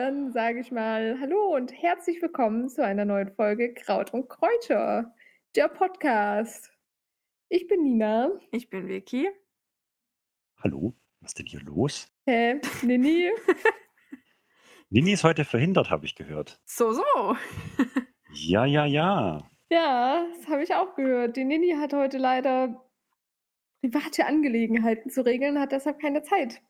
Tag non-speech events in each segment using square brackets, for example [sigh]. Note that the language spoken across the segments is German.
Dann sage ich mal Hallo und herzlich willkommen zu einer neuen Folge Kraut und Kräuter, der Podcast. Ich bin Nina. Ich bin Vicky. Hallo, was ist denn hier los? Hä? Nini? [laughs] Nini ist heute verhindert, habe ich gehört. So, so. Ja, ja, ja. Ja, das habe ich auch gehört. Die Nini hat heute leider private Angelegenheiten zu regeln, hat deshalb keine Zeit.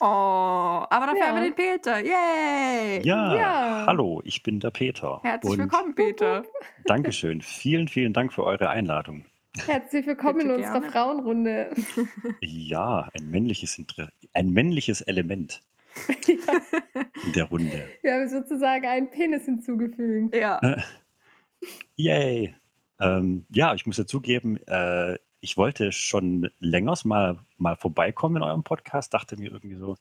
Oh, aber dafür Ja. haben wir den Peter. Yay! Ja, Ja. hallo, ich bin der Peter. Herzlich Und willkommen, Peter. Dankeschön. Vielen, vielen Dank für eure Einladung. Herzlich willkommen Bitte in unserer gerne. Frauenrunde. [laughs] Ja, ein männliches, Inter ein männliches Element [laughs] in der Runde. Wir haben sozusagen einen Penis hinzugefügt. Ja. [laughs] Yay! Ähm, ja, ich muss ja zugeben, äh, ich wollte schon längers mal, mal vorbeikommen in eurem Podcast, dachte mir irgendwie so,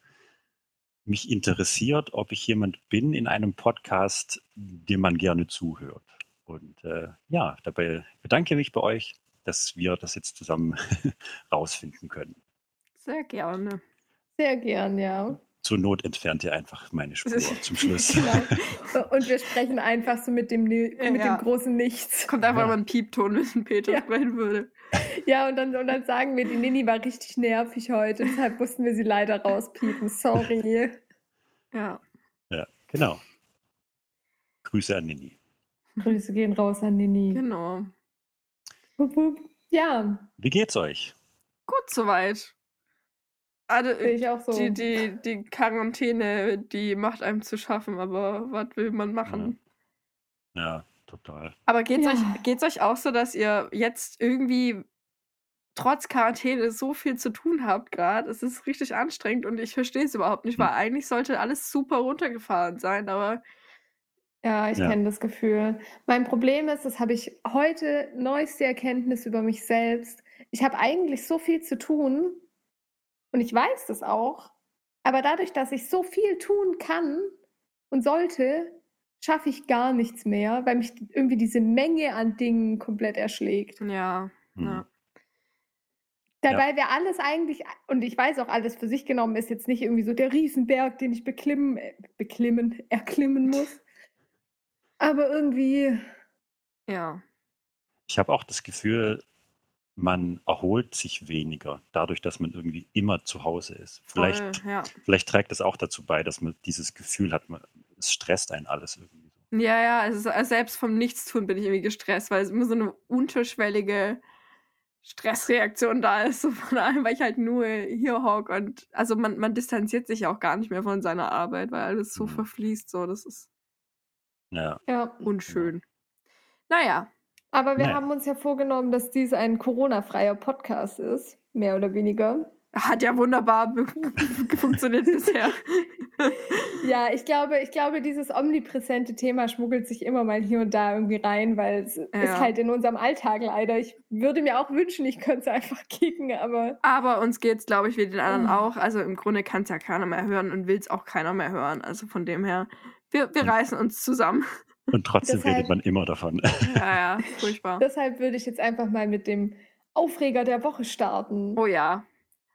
mich interessiert, ob ich jemand bin in einem Podcast, dem man gerne zuhört. Und äh, ja, dabei bedanke ich mich bei euch, dass wir das jetzt zusammen [laughs] rausfinden können. Sehr gerne. Sehr gern, ja. Zur Not entfernt ihr einfach meine Spur zum [laughs] Schluss. Genau. Und wir sprechen einfach so mit dem, mit Ja. dem großen Nichts. Kommt einfach Ja. mal ein Piepton, wenn Peter Ja. sprechen würde. Ja, und dann, und dann sagen wir, die Nini war richtig nervig heute, deshalb mussten wir sie leider rauspiepen. Sorry. Ja. Ja, genau. Grüße an Nini. Grüße gehen raus an Nini. Genau. Ja, Wie geht's euch? Gut soweit. Also, sehe ich auch so. die, die, die Quarantäne, die macht einem zu schaffen, aber was will man machen? Ja, total. Aber geht's, Ja. euch, geht's euch auch so, dass ihr jetzt irgendwie trotz Quarantäne so viel zu tun habt gerade? Es ist richtig anstrengend und ich verstehe es überhaupt nicht, weil Hm. eigentlich sollte alles super runtergefahren sein, aber Ja, ich Ja. kenne das Gefühl. Mein Problem ist, das habe ich heute neueste Erkenntnis über mich selbst. Ich habe eigentlich so viel zu tun und ich weiß das auch. Aber dadurch, dass ich so viel tun kann und sollte, schaffe ich gar nichts mehr, weil mich irgendwie diese Menge an Dingen komplett erschlägt. ja. Hm. ja. Dabei wäre alles eigentlich, und ich weiß auch, alles für sich genommen ist jetzt nicht irgendwie so der Riesenberg, den ich beklimmen, äh, beklimmen, erklimmen muss. Aber irgendwie, Ja. Ich habe auch das Gefühl, man erholt sich weniger, dadurch, dass man irgendwie immer zu Hause ist. Vielleicht, Voll, ja. vielleicht trägt es auch dazu bei, dass man dieses Gefühl hat, man, es stresst einen alles irgendwie. so. Ja, ja, also also selbst vom Nichtstun bin ich irgendwie gestresst, weil es immer so eine unterschwellige Stressreaktion da ist, so von allem, weil ich halt nur hier hock und also man, man distanziert sich auch gar nicht mehr von seiner Arbeit, weil alles so Mhm. verfließt, so, das ist Ja, ja. unschön. Naja, Aber wir Naja. haben uns ja vorgenommen, dass dies ein Corona-freier Podcast ist, mehr oder weniger. hat ja wunderbar [laughs] funktioniert bisher. [laughs] Ja, ich glaube, ich glaube, dieses omnipräsente Thema schmuggelt sich immer mal hier und da irgendwie rein, weil es ist Ja. halt in unserem Alltag leider. Ich würde mir auch wünschen, ich könnte es einfach kicken, aber Aber uns geht's, glaube ich, wie den anderen Mhm. auch. Also im Grunde kann es ja keiner mehr hören und will es auch keiner mehr hören. Also von dem her, wir, wir Mhm. reißen uns zusammen. und trotzdem Deshalb- redet man immer davon. Ja, ja, [laughs] furchtbar. deshalb würde ich jetzt einfach mal mit dem Aufreger der Woche starten. Oh ja.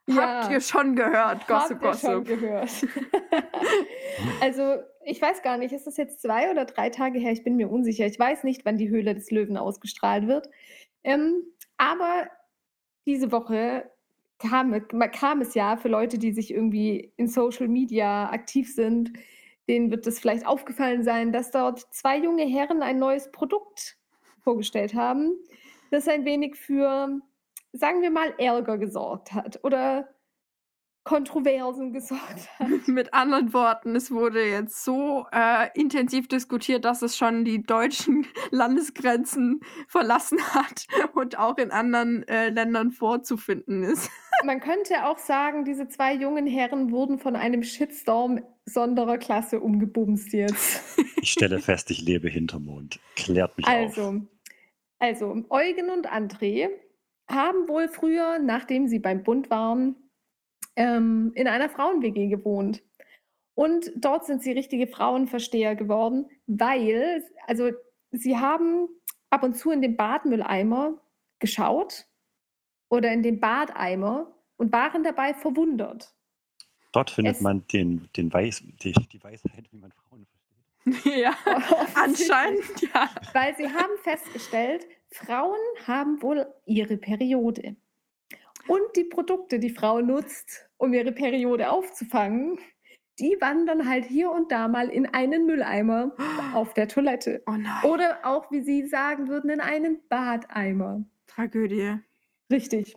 Ja. Habt ihr schon gehört, Gossip, Habt ihr schon Gossip? gehört. [laughs] also, ich weiß gar nicht, ist das jetzt zwei oder drei Tage her? Ich bin mir unsicher. Ich weiß nicht, wann die Höhle des Löwen ausgestrahlt wird. Ähm, aber diese Woche kam, kam es ja für Leute, die sich irgendwie in Social Media aktiv sind, denen wird es vielleicht aufgefallen sein, dass dort zwei junge Herren ein neues Produkt vorgestellt haben, das ein wenig für, sagen wir mal, Ärger gesorgt hat oder Kontroversen gesorgt hat. [laughs] Mit anderen Worten, es wurde jetzt so äh, intensiv diskutiert, dass es schon die deutschen [laughs] Landesgrenzen verlassen hat und auch in anderen äh, Ländern vorzufinden ist. [laughs] Man könnte auch sagen, diese zwei jungen Herren wurden von einem Shitstorm sonderer Klasse umgebumst jetzt. [laughs] Ich stelle fest, ich lebe hinterm Mond. Klärt mich auf. Also, also Eugen und André haben wohl früher, nachdem sie beim Bund waren, ähm, in einer Frauen-WG gewohnt. Und dort sind sie richtige Frauenversteher geworden, weil, also sie haben ab und zu in den Badmülleimer geschaut oder in den Badeimer und waren dabei verwundert. Dort findet Es- man den, den Weiß, die, die Weisheit, wie man Frauen versteht. [laughs] ja, anscheinend, [laughs] ja. Weil sie haben festgestellt, Frauen haben wohl ihre Periode. Und die Produkte, die Frau nutzt, um ihre Periode aufzufangen, die wandern halt hier und da mal in einen Mülleimer [gasps] auf der Toilette. Oh nein, Oder auch, wie Sie sagen würden, in einen Badeimer. Tragödie. Richtig.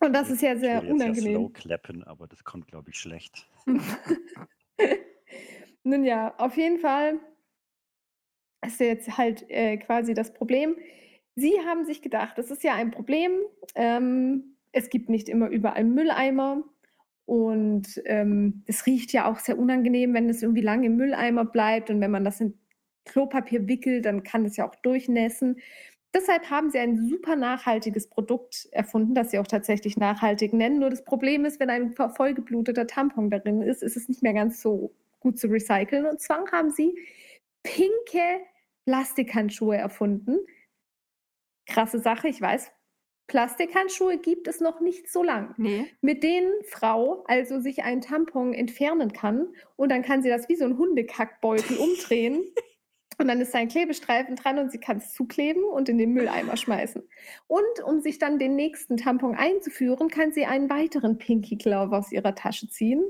Und das ist ja Ich sehr würde jetzt ja unangenehm. slow klappen, aber das kommt, glaube ich, schlecht. [laughs] Nun ja, auf jeden Fall ist jetzt halt äh, quasi das Problem. Sie haben sich gedacht, das ist ja ein Problem. Ähm, es gibt nicht immer überall Mülleimer. Und ähm, es riecht ja auch sehr unangenehm, wenn es irgendwie lange im Mülleimer bleibt. Und wenn man das in Klopapier wickelt, dann kann es ja auch durchnässen. Deshalb haben sie ein super nachhaltiges Produkt erfunden, das sie auch tatsächlich nachhaltig nennen. Nur das Problem ist, wenn ein vollgebluteter Tampon darin ist, ist es nicht mehr ganz so gut zu recyceln. Und zwar haben sie pinke Plastikhandschuhe erfunden. Krasse Sache, ich weiß. Plastikhandschuhe gibt es noch nicht so lang. Nee. Mit denen Frau also sich einen Tampon entfernen kann und dann kann sie das wie so ein Hundekackbeutel [laughs] umdrehen. Und dann ist da ein Klebestreifen dran und sie kann es zukleben und in den Mülleimer schmeißen. Und um sich dann den nächsten Tampon einzuführen, kann sie einen weiteren Pinky Glove aus ihrer Tasche ziehen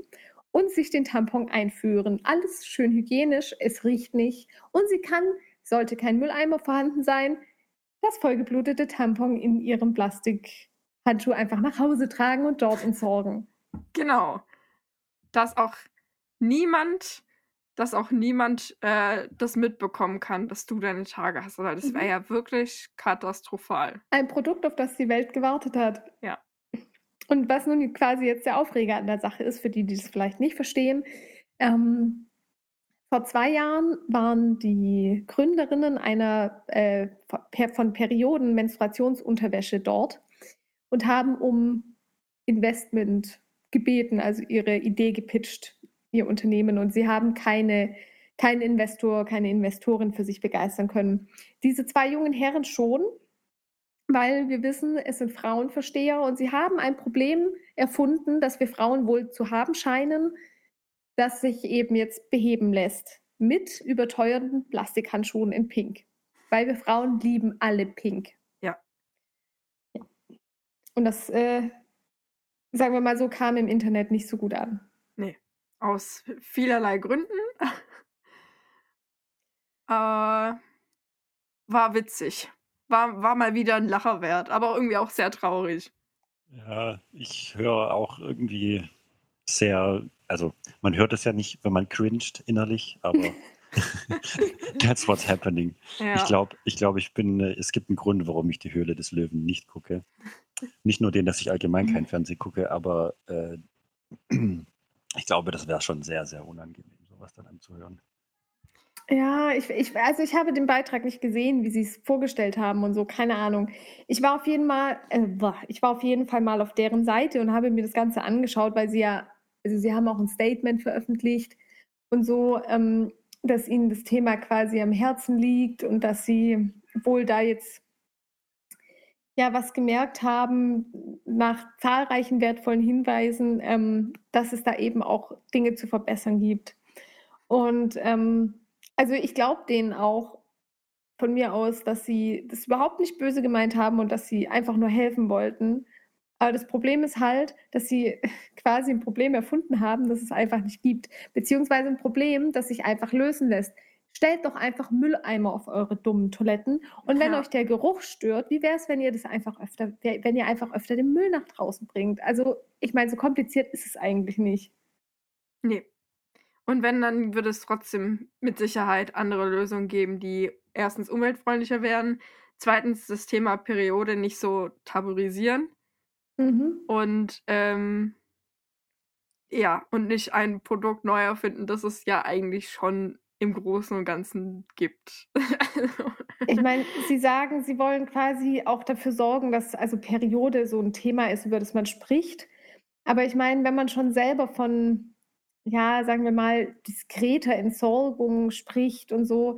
und sich den Tampon einführen. Alles schön hygienisch, es riecht nicht. Und sie kann, sollte kein Mülleimer vorhanden sein, das vollgeblutete Tampon in ihrem Plastikhandschuh einfach nach Hause tragen und dort entsorgen. Genau. Dass auch niemand, dass auch niemand äh, das mitbekommen kann, dass du deine Tage hast. Weil das wäre Mhm. ja wirklich katastrophal. Ein Produkt, auf das die Welt gewartet hat. Ja. Und was nun quasi jetzt der Aufreger an der Sache ist, für die, die das vielleicht nicht verstehen, ähm, vor zwei Jahren waren die Gründerinnen einer äh, von Perioden Menstruationsunterwäsche dort und haben um Investment gebeten, also ihre Idee gepitcht, ihr Unternehmen. Und sie haben keine, keinen Investor, keine Investorin für sich begeistern können. Diese zwei jungen Herren schon, weil wir wissen, es sind Frauenversteher und sie haben ein Problem erfunden, das wir Frauen wohl zu haben scheinen, das sich eben jetzt beheben lässt mit überteuerten Plastikhandschuhen in Pink. Weil wir Frauen lieben alle Pink. Ja. Ja. Und das, äh, sagen wir mal so, kam im Internet nicht so gut an. Aus vielerlei Gründen. Aber [laughs] war witzig. War, war mal wieder ein Lacher wert, aber irgendwie auch sehr traurig. Ja, ich höre auch irgendwie sehr, also man hört es ja nicht, wenn man cringed innerlich, aber [laughs] [laughs] that's what's happening. Ja. Ich glaube, ich, glaub, ich bin, äh, es gibt einen Grund, warum ich die Höhle des Löwen nicht gucke. Nicht nur den, dass ich allgemein kein Fernsehen gucke, aber äh, [clears throat] [clears throat] ich glaube, das wäre schon sehr, sehr unangenehm, sowas dann anzuhören. Ja, ich, ich, also ich habe den Beitrag nicht gesehen, wie sie es vorgestellt haben und so, keine Ahnung. Ich war auf jeden Mal, äh, ich war auf jeden Fall mal auf deren Seite und habe mir das Ganze angeschaut, weil sie ja, also sie haben auch ein Statement veröffentlicht und so, ähm, dass ihnen das Thema quasi am Herzen liegt und dass sie wohl da jetzt ja was gemerkt haben nach zahlreichen wertvollen Hinweisen, ähm, dass es da eben auch Dinge zu verbessern gibt. Und ähm, also ich glaube denen auch von mir aus, dass sie das überhaupt nicht böse gemeint haben und dass sie einfach nur helfen wollten. Aber das Problem ist halt, dass sie [laughs] quasi ein Problem erfunden haben, das es einfach nicht gibt. Beziehungsweise ein Problem, das sich einfach lösen lässt. Stellt doch einfach Mülleimer auf eure dummen Toiletten. Und wenn Ja. euch der Geruch stört, wie wäre es, wenn ihr das einfach öfter, wenn ihr einfach öfter den Müll nach draußen bringt? Also, ich meine, so kompliziert ist es eigentlich nicht. Nee. Und wenn, dann würde es trotzdem mit Sicherheit andere Lösungen geben, die erstens umweltfreundlicher werden, zweitens das Thema Periode nicht so tabuisieren Mhm. und ähm, ja, und nicht ein Produkt neu erfinden, das es ja eigentlich schon im Großen und Ganzen gibt. [laughs] Ich meine, Sie sagen, Sie wollen quasi auch dafür sorgen, dass also Periode so ein Thema ist, über das man spricht. Aber ich meine, wenn man schon selber von, ja, sagen wir mal, diskreter Entsorgung spricht und so,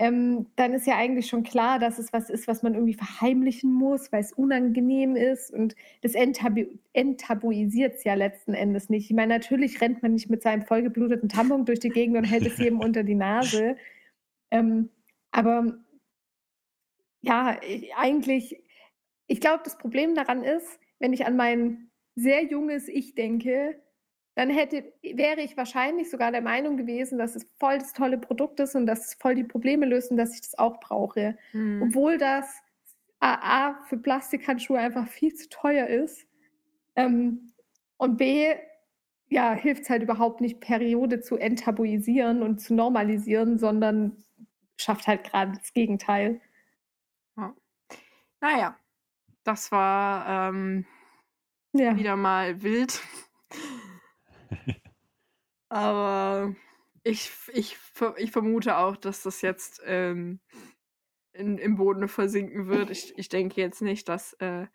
ähm, dann ist ja eigentlich schon klar, dass es was ist, was man irgendwie verheimlichen muss, weil es unangenehm ist. Und das enttabu enttabuisiert es ja letzten Endes nicht. Ich meine, natürlich rennt man nicht mit seinem vollgebluteten Tampon durch die Gegend und hält es jedem unter die Nase. Ähm, aber ja, eigentlich, ich glaube, das Problem daran ist, wenn ich an mein sehr junges Ich denke, dann hätte, wäre ich wahrscheinlich sogar der Meinung gewesen, dass es voll das tolle Produkt ist und dass es voll die Probleme löst und dass ich das auch brauche. Mhm. Obwohl das A, für Plastikhandschuhe einfach viel zu teuer ist. Ähm, und B, ja, hilft es halt überhaupt nicht, Periode zu enttabuisieren und zu normalisieren, sondern schafft halt gerade das Gegenteil. Ja. Naja, das war ähm, ja. wieder mal wild. [laughs] Aber ich, ich, ich vermute auch, dass das jetzt ähm, in, im Boden versinken wird. Ich, ich denke jetzt nicht, dass, äh,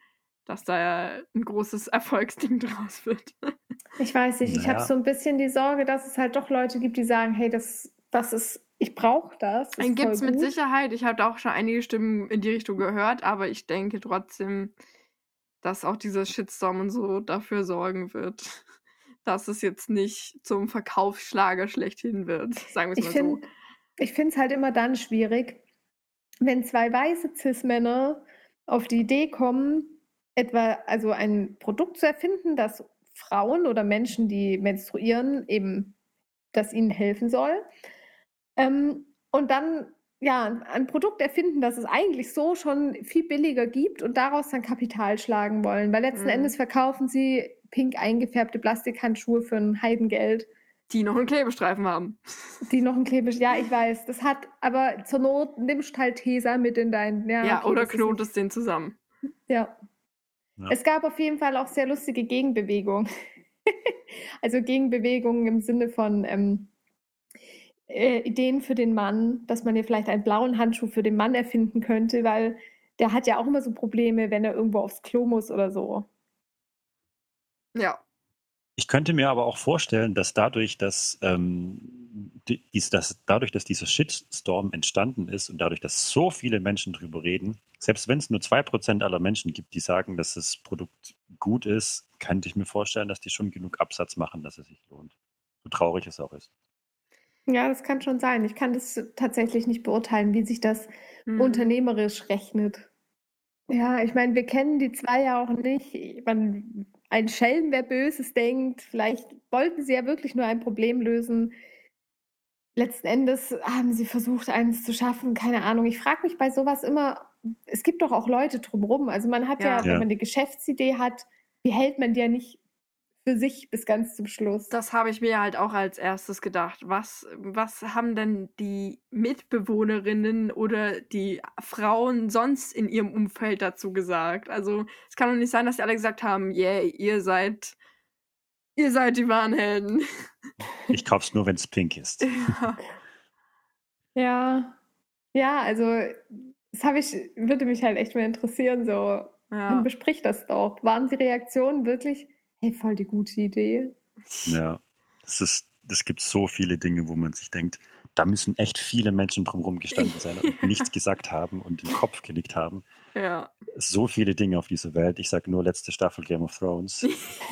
dass da ein großes [laughs] Erfolgsding draus wird. [laughs] Ich weiß nicht, ich habe so ein bisschen die Sorge, dass es halt doch Leute gibt, die sagen, hey, das, das ist, ich brauche das. das Gibt es mit Sicherheit. Ich habe auch schon einige Stimmen in die Richtung gehört, aber ich denke trotzdem, dass auch dieser Shitstorm und so dafür sorgen wird, dass es jetzt nicht zum Verkaufsschlager schlechthin wird, sagen wir es mal find, so. Ich finde es halt immer dann schwierig, wenn zwei weiße Cis-Männer auf die Idee kommen, etwa also ein Produkt zu erfinden, das Frauen oder Menschen, die menstruieren, eben, das ihnen helfen soll. Ähm, und dann ja, ein Produkt erfinden, das es eigentlich so schon viel billiger gibt und daraus dann Kapital schlagen wollen. Weil letzten mhm. Endes verkaufen sie pink eingefärbte Plastikhandschuhe für ein Heidengeld. Die noch einen Klebestreifen haben. Die noch einen Klebestreifen, ja, ich weiß. Das hat, aber zur Not nimmst halt Tesa mit in dein. Ja, ja okay, oder knotest den zusammen. Ja. ja. Es gab auf jeden Fall auch sehr lustige Gegenbewegungen. [laughs] also Gegenbewegungen im Sinne von ähm, äh, Ideen für den Mann, dass man hier vielleicht einen blauen Handschuh für den Mann erfinden könnte, weil der hat ja auch immer so Probleme, wenn er irgendwo aufs Klo muss oder so. Ja. Ich könnte mir aber auch vorstellen, dass dadurch, dass, ähm, dies, dass dadurch, dass dieser Shitstorm entstanden ist und dadurch, dass so viele Menschen drüber reden, selbst wenn es nur zwei Prozent aller Menschen gibt, die sagen, dass das Produkt gut ist, könnte ich mir vorstellen, dass die schon genug Absatz machen, dass es sich lohnt. So traurig es auch ist. Ja, das kann schon sein. Ich kann das tatsächlich nicht beurteilen, wie sich das mhm. unternehmerisch rechnet. Ja, ich meine, wir kennen die zwei ja auch nicht. Man, ein Schelm, wer Böses denkt, vielleicht wollten sie ja wirklich nur ein Problem lösen. Letzten Endes haben sie versucht, eines zu schaffen. Keine Ahnung. Ich frage mich bei sowas immer, es gibt doch auch Leute drumherum. Also man hat ja, ja wenn man eine Geschäftsidee hat, wie hält man die ja nicht für sich bis ganz zum Schluss. Das habe ich mir halt auch als erstes gedacht. Was, was haben denn die Mitbewohnerinnen oder die Frauen sonst in ihrem Umfeld dazu gesagt? Also es kann doch nicht sein, dass die alle gesagt haben, yeah, ihr seid, ihr seid die wahren Helden. [laughs] Ich kauf's nur, wenn es pink ist. Ja. [laughs] ja. Ja, also das habe ich, würde mich halt echt mal interessieren, so. Ja. Man bespricht das doch. Waren die Reaktionen wirklich Hey, voll die gute Idee. Ja, es ist, es gibt so viele Dinge, wo man sich denkt, da müssen echt viele Menschen drumherum gestanden sein und [laughs] nichts gesagt haben und den Kopf gelegt haben. Ja. So viele Dinge auf dieser Welt. Ich sage nur letzte Staffel Game of Thrones. [laughs]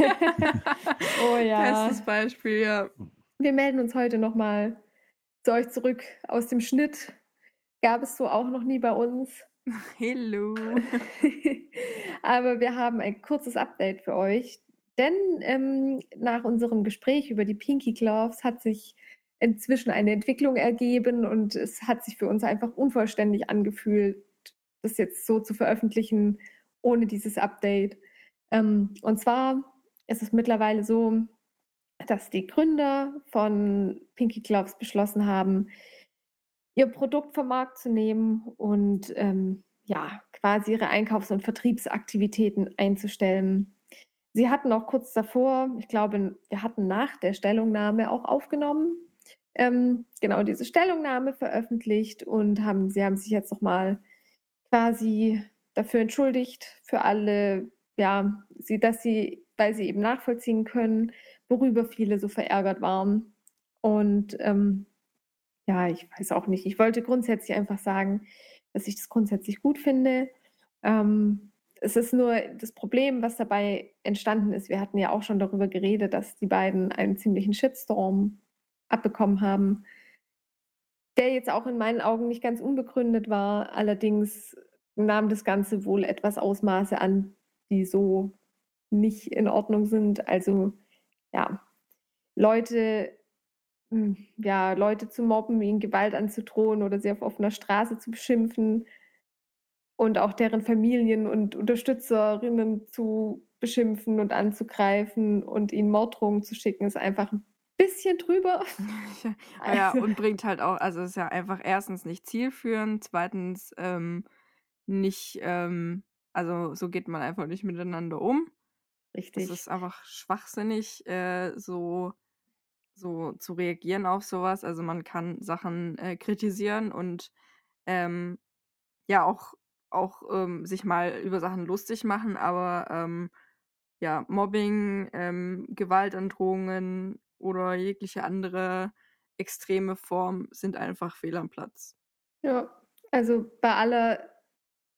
oh ja. Bestes Beispiel, ja. Wir melden uns heute nochmal zu euch zurück aus dem Schnitt. Gab es so auch noch nie bei uns. Hello. [laughs] Aber wir haben ein kurzes Update für euch. Denn ähm, nach unserem Gespräch über die Pinky Gloves hat sich inzwischen eine Entwicklung ergeben und es hat sich für uns einfach unvollständig angefühlt, das jetzt so zu veröffentlichen ohne dieses Update. Ähm, und zwar ist es mittlerweile so, dass die Gründer von Pinky Gloves beschlossen haben, ihr Produkt vom Markt zu nehmen und ähm, ja, quasi ihre Einkaufs- und Vertriebsaktivitäten einzustellen. Sie hatten auch kurz davor, ich glaube, wir hatten nach der Stellungnahme auch aufgenommen, ähm, genau diese Stellungnahme veröffentlicht und haben, sie haben sich jetzt nochmal quasi dafür entschuldigt, für alle, ja, sie, dass sie weil sie eben nachvollziehen können, worüber viele so verärgert waren. Und ähm, ja, ich weiß auch nicht. Ich wollte grundsätzlich einfach sagen, dass ich das grundsätzlich gut finde. Ähm, es ist nur das Problem, was dabei entstanden ist. Wir hatten ja auch schon darüber geredet, dass die beiden einen ziemlichen Shitstorm abbekommen haben, der jetzt auch in meinen Augen nicht ganz unbegründet war. Allerdings nahm das Ganze wohl etwas Ausmaße an, die so nicht in Ordnung sind. Also ja, Leute, hm, ja, Leute zu mobben, ihnen Gewalt anzudrohen oder sie auf offener Straße zu beschimpfen und auch deren Familien und Unterstützerinnen zu beschimpfen und anzugreifen und ihnen Morddrohungen zu schicken, ist einfach ein bisschen drüber. [laughs] [laughs] Ja, also. und bringt halt auch, also ist ja einfach erstens nicht zielführend, zweitens ähm, nicht, ähm, also so geht man einfach nicht miteinander um. Richtig. Es ist einfach schwachsinnig, äh, so, so zu reagieren auf sowas. Also man kann Sachen äh, kritisieren und ähm, ja auch, auch ähm, sich mal über Sachen lustig machen, aber ähm, ja, Mobbing, ähm, Gewaltandrohungen oder jegliche andere extreme Form sind einfach fehl am Platz. Ja, also bei aller,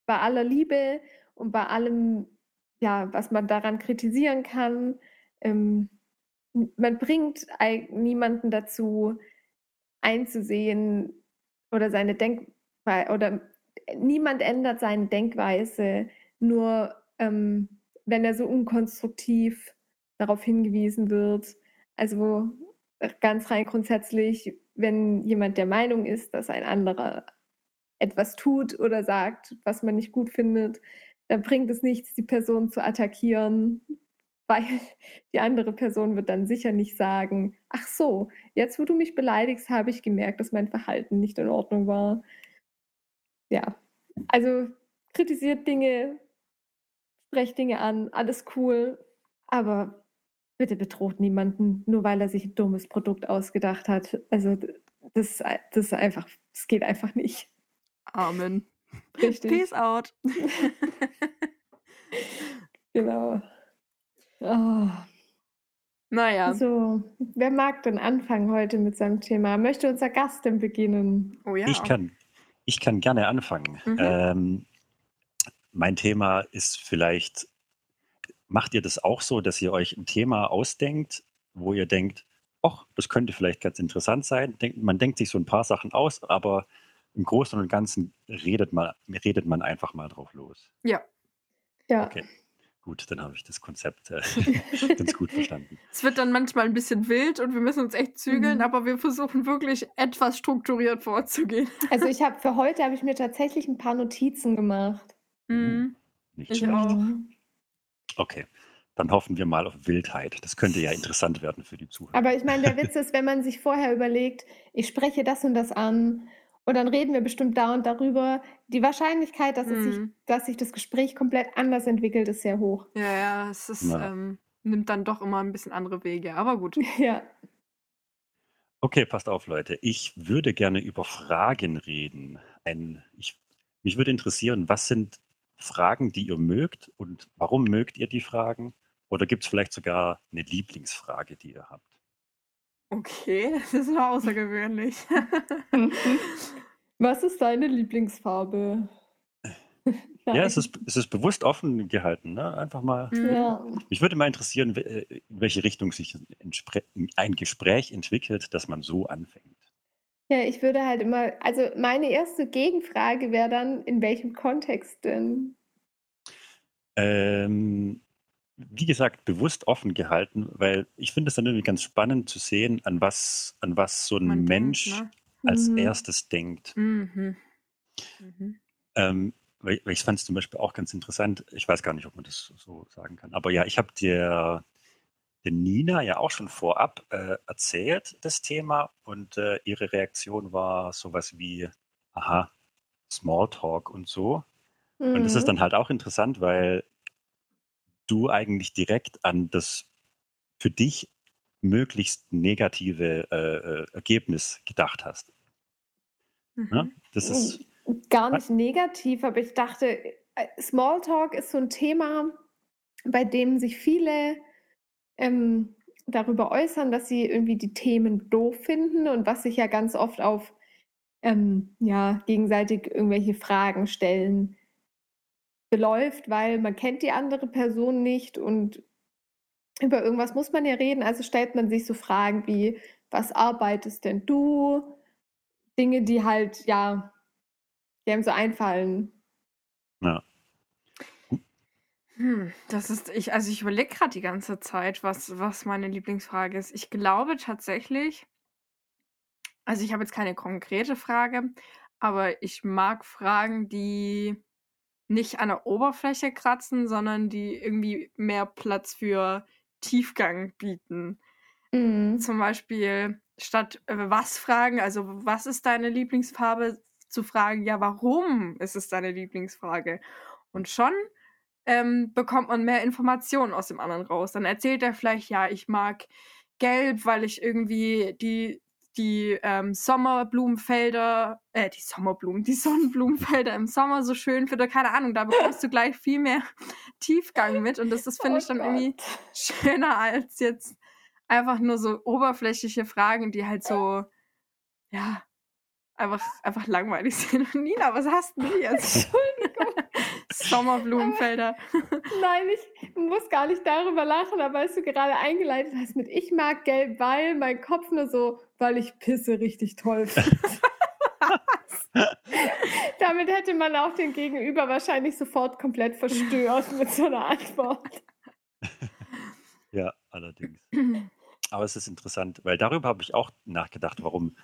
bei aller Liebe und bei allem ja, was man daran kritisieren kann. Ähm, man bringt niemanden dazu, einzusehen oder seine Denkweise oder niemand ändert seine Denkweise, nur ähm, wenn er so unkonstruktiv darauf hingewiesen wird. Also ganz rein grundsätzlich, wenn jemand der Meinung ist, dass ein anderer etwas tut oder sagt, was man nicht gut findet, dann bringt es nichts, die Person zu attackieren, [laughs] weil die andere Person wird dann sicher nicht sagen, ach so, jetzt wo du mich beleidigst, habe ich gemerkt, dass mein Verhalten nicht in Ordnung war. Ja, also kritisiert Dinge, sprecht Dinge an, alles cool, aber bitte bedroht niemanden, nur weil er sich ein dummes Produkt ausgedacht hat. Also das, das ist einfach, das geht einfach nicht. Amen. Richtig. Peace out. [laughs] genau. Oh. Naja. So, wer mag denn anfangen heute mit seinem Thema? Möchte unser Gast denn beginnen? Oh ja. Ich kann, ich kann gerne anfangen. Mhm. Ähm, mein Thema ist vielleicht, macht ihr das auch so, dass ihr euch ein Thema ausdenkt, wo ihr denkt, ach, das könnte vielleicht ganz interessant sein. Denk, man denkt sich so ein paar Sachen aus, aber im Großen und Ganzen redet man, redet man einfach mal drauf los. Ja. Ja. Okay. Gut, dann habe ich das Konzept äh, [laughs] ganz gut verstanden. Es wird dann manchmal ein bisschen wild und wir müssen uns echt zügeln, mhm. aber wir versuchen wirklich etwas strukturiert vorzugehen. [laughs] Also ich habe für heute habe ich mir tatsächlich ein paar Notizen gemacht. Mhm. mhm. Nicht ich schlecht. Auch. Okay. Dann hoffen wir mal auf Wildheit. Das könnte ja interessant werden für die Zuhörer. Aber ich meine, der Witz ist, wenn man sich vorher überlegt, ich spreche das und das an und dann reden wir bestimmt da und darüber. Die Wahrscheinlichkeit, dass, mhm. sich, dass sich das Gespräch komplett anders entwickelt, ist sehr hoch. Ja, ja, es ist, ähm, nimmt dann doch immer ein bisschen andere Wege, aber gut. [laughs] Ja. Okay, passt auf, Leute. Ich würde gerne über Fragen reden. Ein, ich, mich würde interessieren, was sind Fragen, die ihr mögt und warum mögt ihr die Fragen? Oder gibt es vielleicht sogar eine Lieblingsfrage, die ihr habt? Okay, [laughs] das ist nur außergewöhnlich. [laughs] Was ist deine Lieblingsfarbe? [laughs] Ja, es ist, es ist bewusst offen gehalten. Ne? Einfach mal. Mhm. Ja. Mich würde mal interessieren, äh, in welche Richtung sich ein Gespräch entwickelt, dass man so anfängt. Ja, ich würde halt immer, also meine erste Gegenfrage wäre dann, in welchem Kontext denn? Ähm, wie gesagt, bewusst offen gehalten, weil ich finde es dann irgendwie ganz spannend zu sehen, an was, an was so ein Man Mensch denkt, ne? als mhm. erstes denkt. Mhm. Mhm. Ähm, weil, weil ich fand es zum Beispiel auch ganz interessant, ich weiß gar nicht, ob man das so sagen kann, aber ja, ich habe dir der Nina ja auch schon vorab äh, erzählt, das Thema, und äh, ihre Reaktion war sowas wie, aha, Smalltalk und so. Und das ist mhm. dann halt auch interessant, weil du eigentlich direkt an das für dich möglichst negative äh, äh Ergebnis gedacht hast. Mhm. Ja, das ist gar nicht negativ, aber ich dachte, äh, Smalltalk ist so ein Thema, bei dem sich viele ähm, darüber äußern, dass sie irgendwie die Themen doof finden und was sich ja ganz oft auf ähm, ja, gegenseitig irgendwelche Fragen stellen beläuft, weil man kennt die andere Person nicht und über irgendwas muss man ja reden. Also stellt man sich so Fragen wie, was arbeitest denn du? Dinge, die halt, ja, die einem so einfallen. Ja. Hm, das ist, ich, also ich überlege gerade die ganze Zeit, was, was meine Lieblingsfrage ist. Ich glaube tatsächlich, also ich habe jetzt keine konkrete Frage, aber ich mag Fragen, die nicht an der Oberfläche kratzen, sondern die irgendwie mehr Platz für Tiefgang bieten. Mhm. Zum Beispiel statt äh, was fragen, also was ist deine Lieblingsfarbe, zu fragen, ja, warum ist es deine Lieblingsfrage? Und schon ähm, bekommt man mehr Informationen aus dem anderen raus. Dann erzählt er vielleicht, ja, ich mag gelb, weil ich irgendwie die die ähm, Sommerblumenfelder, äh, die Sommerblumen, die [laughs] Sonnenblumenfelder im Sommer so schön finde. Keine Ahnung, da bekommst du gleich viel mehr [laughs] Tiefgang mit. Und das, das finde oh ich dann Gott. irgendwie schöner als jetzt einfach nur so oberflächliche Fragen, die halt so, ja, einfach, einfach langweilig [laughs] sind. Nina, was hast du jetzt? Entschuldigung. Sommerblumenfelder. [laughs] Nein, ich muss gar nicht darüber lachen, aber als du gerade eingeleitet hast mit Ich mag gelb, weil mein Kopf nur so, weil ich Pisse richtig toll finde. [laughs] [laughs] Damit hätte man auch den Gegenüber wahrscheinlich sofort komplett verstört mit so einer Antwort. Ja, allerdings. Aber es ist interessant, weil darüber habe ich auch nachgedacht, warum,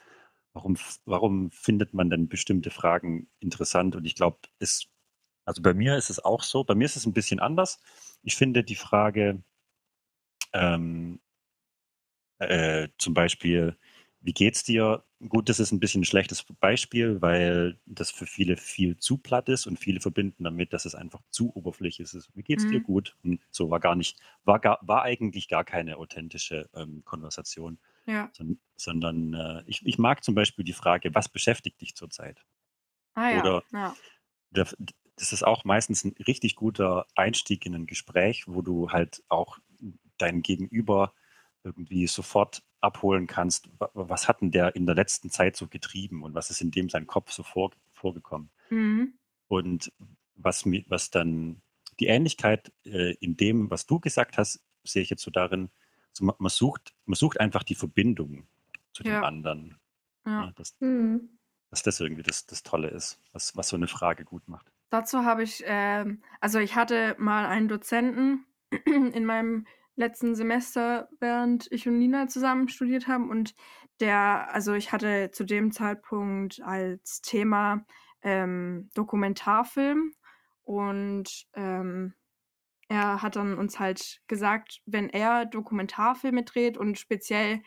warum, warum findet man denn bestimmte Fragen interessant? Und ich glaube, es also bei mir ist es auch so. Bei mir ist es ein bisschen anders. Ich finde die Frage ähm, äh, zum Beispiel, wie geht's dir? Gut, das ist ein bisschen ein schlechtes Beispiel, weil das für viele viel zu platt ist und viele verbinden damit, dass es einfach zu oberflächlich ist. Wie geht's mhm. dir gut? Und so war gar nicht, war gar, war eigentlich gar keine authentische ähm, Konversation. Ja. Sondern, sondern äh, ich, ich mag zum Beispiel die Frage, was beschäftigt dich zurzeit? Ah ja. Oder ja das ist auch meistens ein richtig guter Einstieg in ein Gespräch, wo du halt auch dein Gegenüber irgendwie sofort abholen kannst, was hat denn der in der letzten Zeit so getrieben und was ist in dem sein Kopf so vor, vorgekommen. Mhm. Und was, was dann die Ähnlichkeit äh, in dem, was du gesagt hast, sehe ich jetzt so darin, so man, man, sucht, man sucht einfach die Verbindung zu dem ja. anderen. Ja. Ja, dass, Mhm. dass das irgendwie das, das Tolle ist, was, was so eine Frage gut macht. Dazu habe ich, ähm, also ich hatte mal einen Dozenten [clears throat] in meinem letzten Semester, während ich und Nina zusammen studiert haben. Und der, also ich hatte zu dem Zeitpunkt als Thema ähm, Dokumentarfilm. Und ähm, er hat dann uns halt gesagt, wenn er Dokumentarfilme dreht und speziell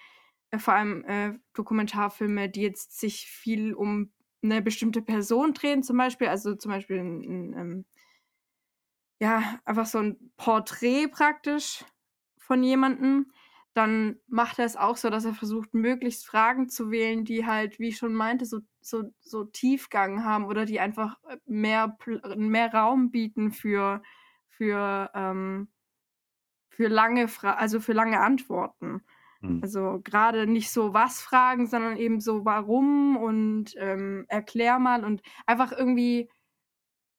äh, vor allem äh, Dokumentarfilme, die jetzt sich viel um eine bestimmte Person drehen, zum Beispiel, also zum Beispiel ein, ein, ein, ähm, ja, einfach so ein Porträt praktisch von jemandem, dann macht er es auch so, dass er versucht, möglichst Fragen zu wählen, die halt, wie ich schon meinte, so, so, so Tiefgang haben oder die einfach mehr, mehr Raum bieten für, für, ähm, für lange Fra also für lange Antworten. Mhm. Also gerade nicht so was fragen, sondern eben so warum und ähm, erklär mal und einfach irgendwie.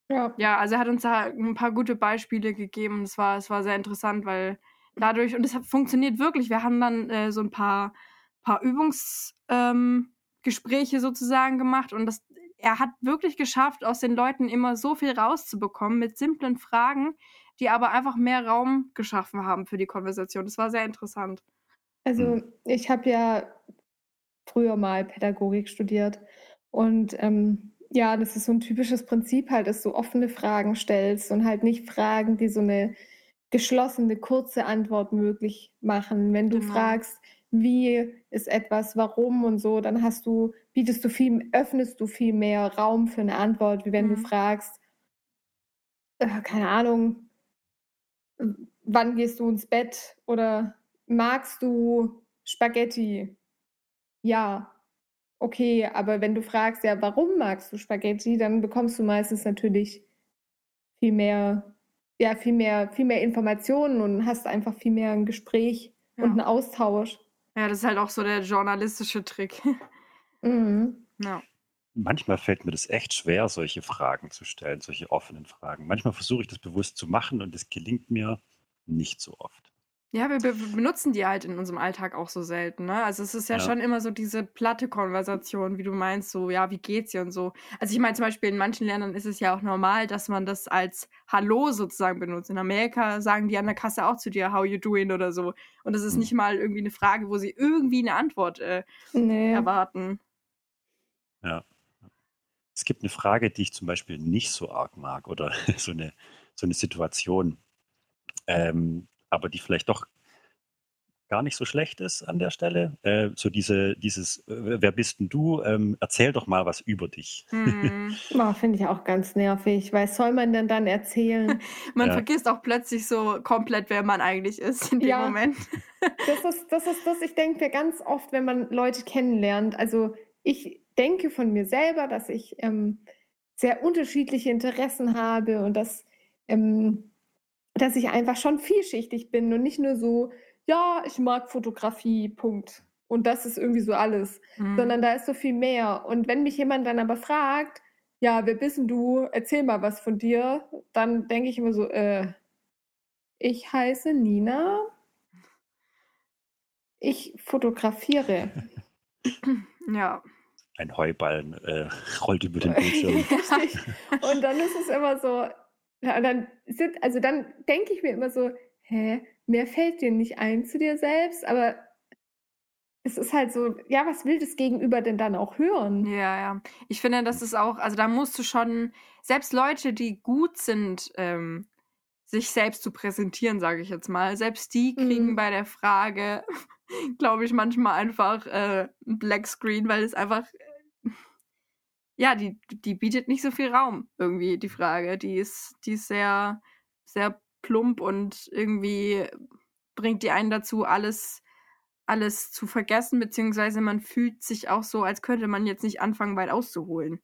Ja. ja, also er hat uns da ein paar gute Beispiele gegeben. Es war, es war sehr interessant, weil dadurch, und es hat funktioniert wirklich. Wir haben dann äh, so ein paar, paar Übungsgespräche ähm, sozusagen gemacht und das, er hat wirklich geschafft, aus den Leuten immer so viel rauszubekommen mit simplen Fragen, die aber einfach mehr Raum geschaffen haben für die Konversation. Das war sehr interessant. Also Mhm. ich habe ja früher mal Pädagogik studiert und ähm, ja, das ist so ein typisches Prinzip halt, dass du offene Fragen stellst und halt nicht Fragen, die so eine geschlossene, kurze Antwort möglich machen. Wenn du Genau. fragst, wie ist etwas, warum und so, dann hast du, bietest du viel, öffnest du viel mehr Raum für eine Antwort, wie wenn du Mhm. fragst, äh, keine Ahnung, wann gehst du ins Bett oder Magst du Spaghetti? Ja. Okay, aber wenn du fragst, ja, warum magst du Spaghetti, dann bekommst du meistens natürlich viel mehr ja viel mehr, viel mehr Informationen und hast einfach viel mehr ein Gespräch Ja. und einen Austausch. Ja, das ist halt auch so der journalistische Trick. Mhm. Ja. Manchmal fällt mir das echt schwer, solche Fragen zu stellen, solche offenen Fragen. Manchmal versuche ich das bewusst zu machen und es gelingt mir nicht so oft. Ja, wir be benutzen die halt in unserem Alltag auch so selten, ne? Also es ist ja, Ja. schon immer so diese platte Konversation, wie du meinst, so, ja, wie geht's dir und so. Also ich meine zum Beispiel in manchen Ländern ist es ja auch normal, dass man das als Hallo sozusagen benutzt. In Amerika sagen die an der Kasse auch zu dir, how you doing oder so. Und das ist Hm. nicht mal irgendwie eine Frage, wo sie irgendwie eine Antwort äh, Nee. erwarten. Es gibt eine Frage, die ich zum Beispiel nicht so arg mag oder [laughs] so eine, so eine Situation, ähm, aber die vielleicht doch gar nicht so schlecht ist an der Stelle. Äh, so diese, dieses, äh, wer bist denn du? Ähm, erzähl doch mal was über dich. [laughs] Hm. Oh, Finde ich auch ganz nervig. Was soll man denn dann erzählen? [laughs] Man Ja. vergisst auch plötzlich so komplett, wer man eigentlich ist in dem Ja. Moment. [laughs] Das ist, das ist das, ich denke mir ganz oft, wenn man Leute kennenlernt. Also ich denke von mir selber, dass ich ähm, sehr unterschiedliche Interessen habe und dass, ähm, dass ich einfach schon vielschichtig bin und nicht nur so, ja, ich mag Fotografie, Punkt. Und das ist irgendwie so alles, Hm. sondern da ist so viel mehr. Und wenn mich jemand dann aber fragt, ja, wer bist denn du? Erzähl mal was von dir, dann denke ich immer so, äh, ich heiße Nina. Ich fotografiere. ja. Ein Heuballen äh, rollt über den Bildschirm. [laughs] Und dann ist es immer so, ja, dann sind, also dann denke ich mir immer so, hä, mehr fällt dir nicht ein zu dir selbst, aber es ist halt so, ja, was will das Gegenüber denn dann auch hören? Ja, ja. Ich finde, das ist auch, also da musst du schon, selbst Leute, die gut sind, ähm, sich selbst zu präsentieren, sage ich jetzt mal, selbst die kriegen Mhm. bei der Frage, [laughs] glaube ich, manchmal einfach äh, ein Black Screen, weil es einfach, ja, die, die bietet nicht so viel Raum irgendwie, die Frage. Die ist, die ist sehr, sehr plump und irgendwie bringt die einen dazu, alles alles zu vergessen, beziehungsweise man fühlt sich auch so, als könnte man jetzt nicht anfangen, weit auszuholen.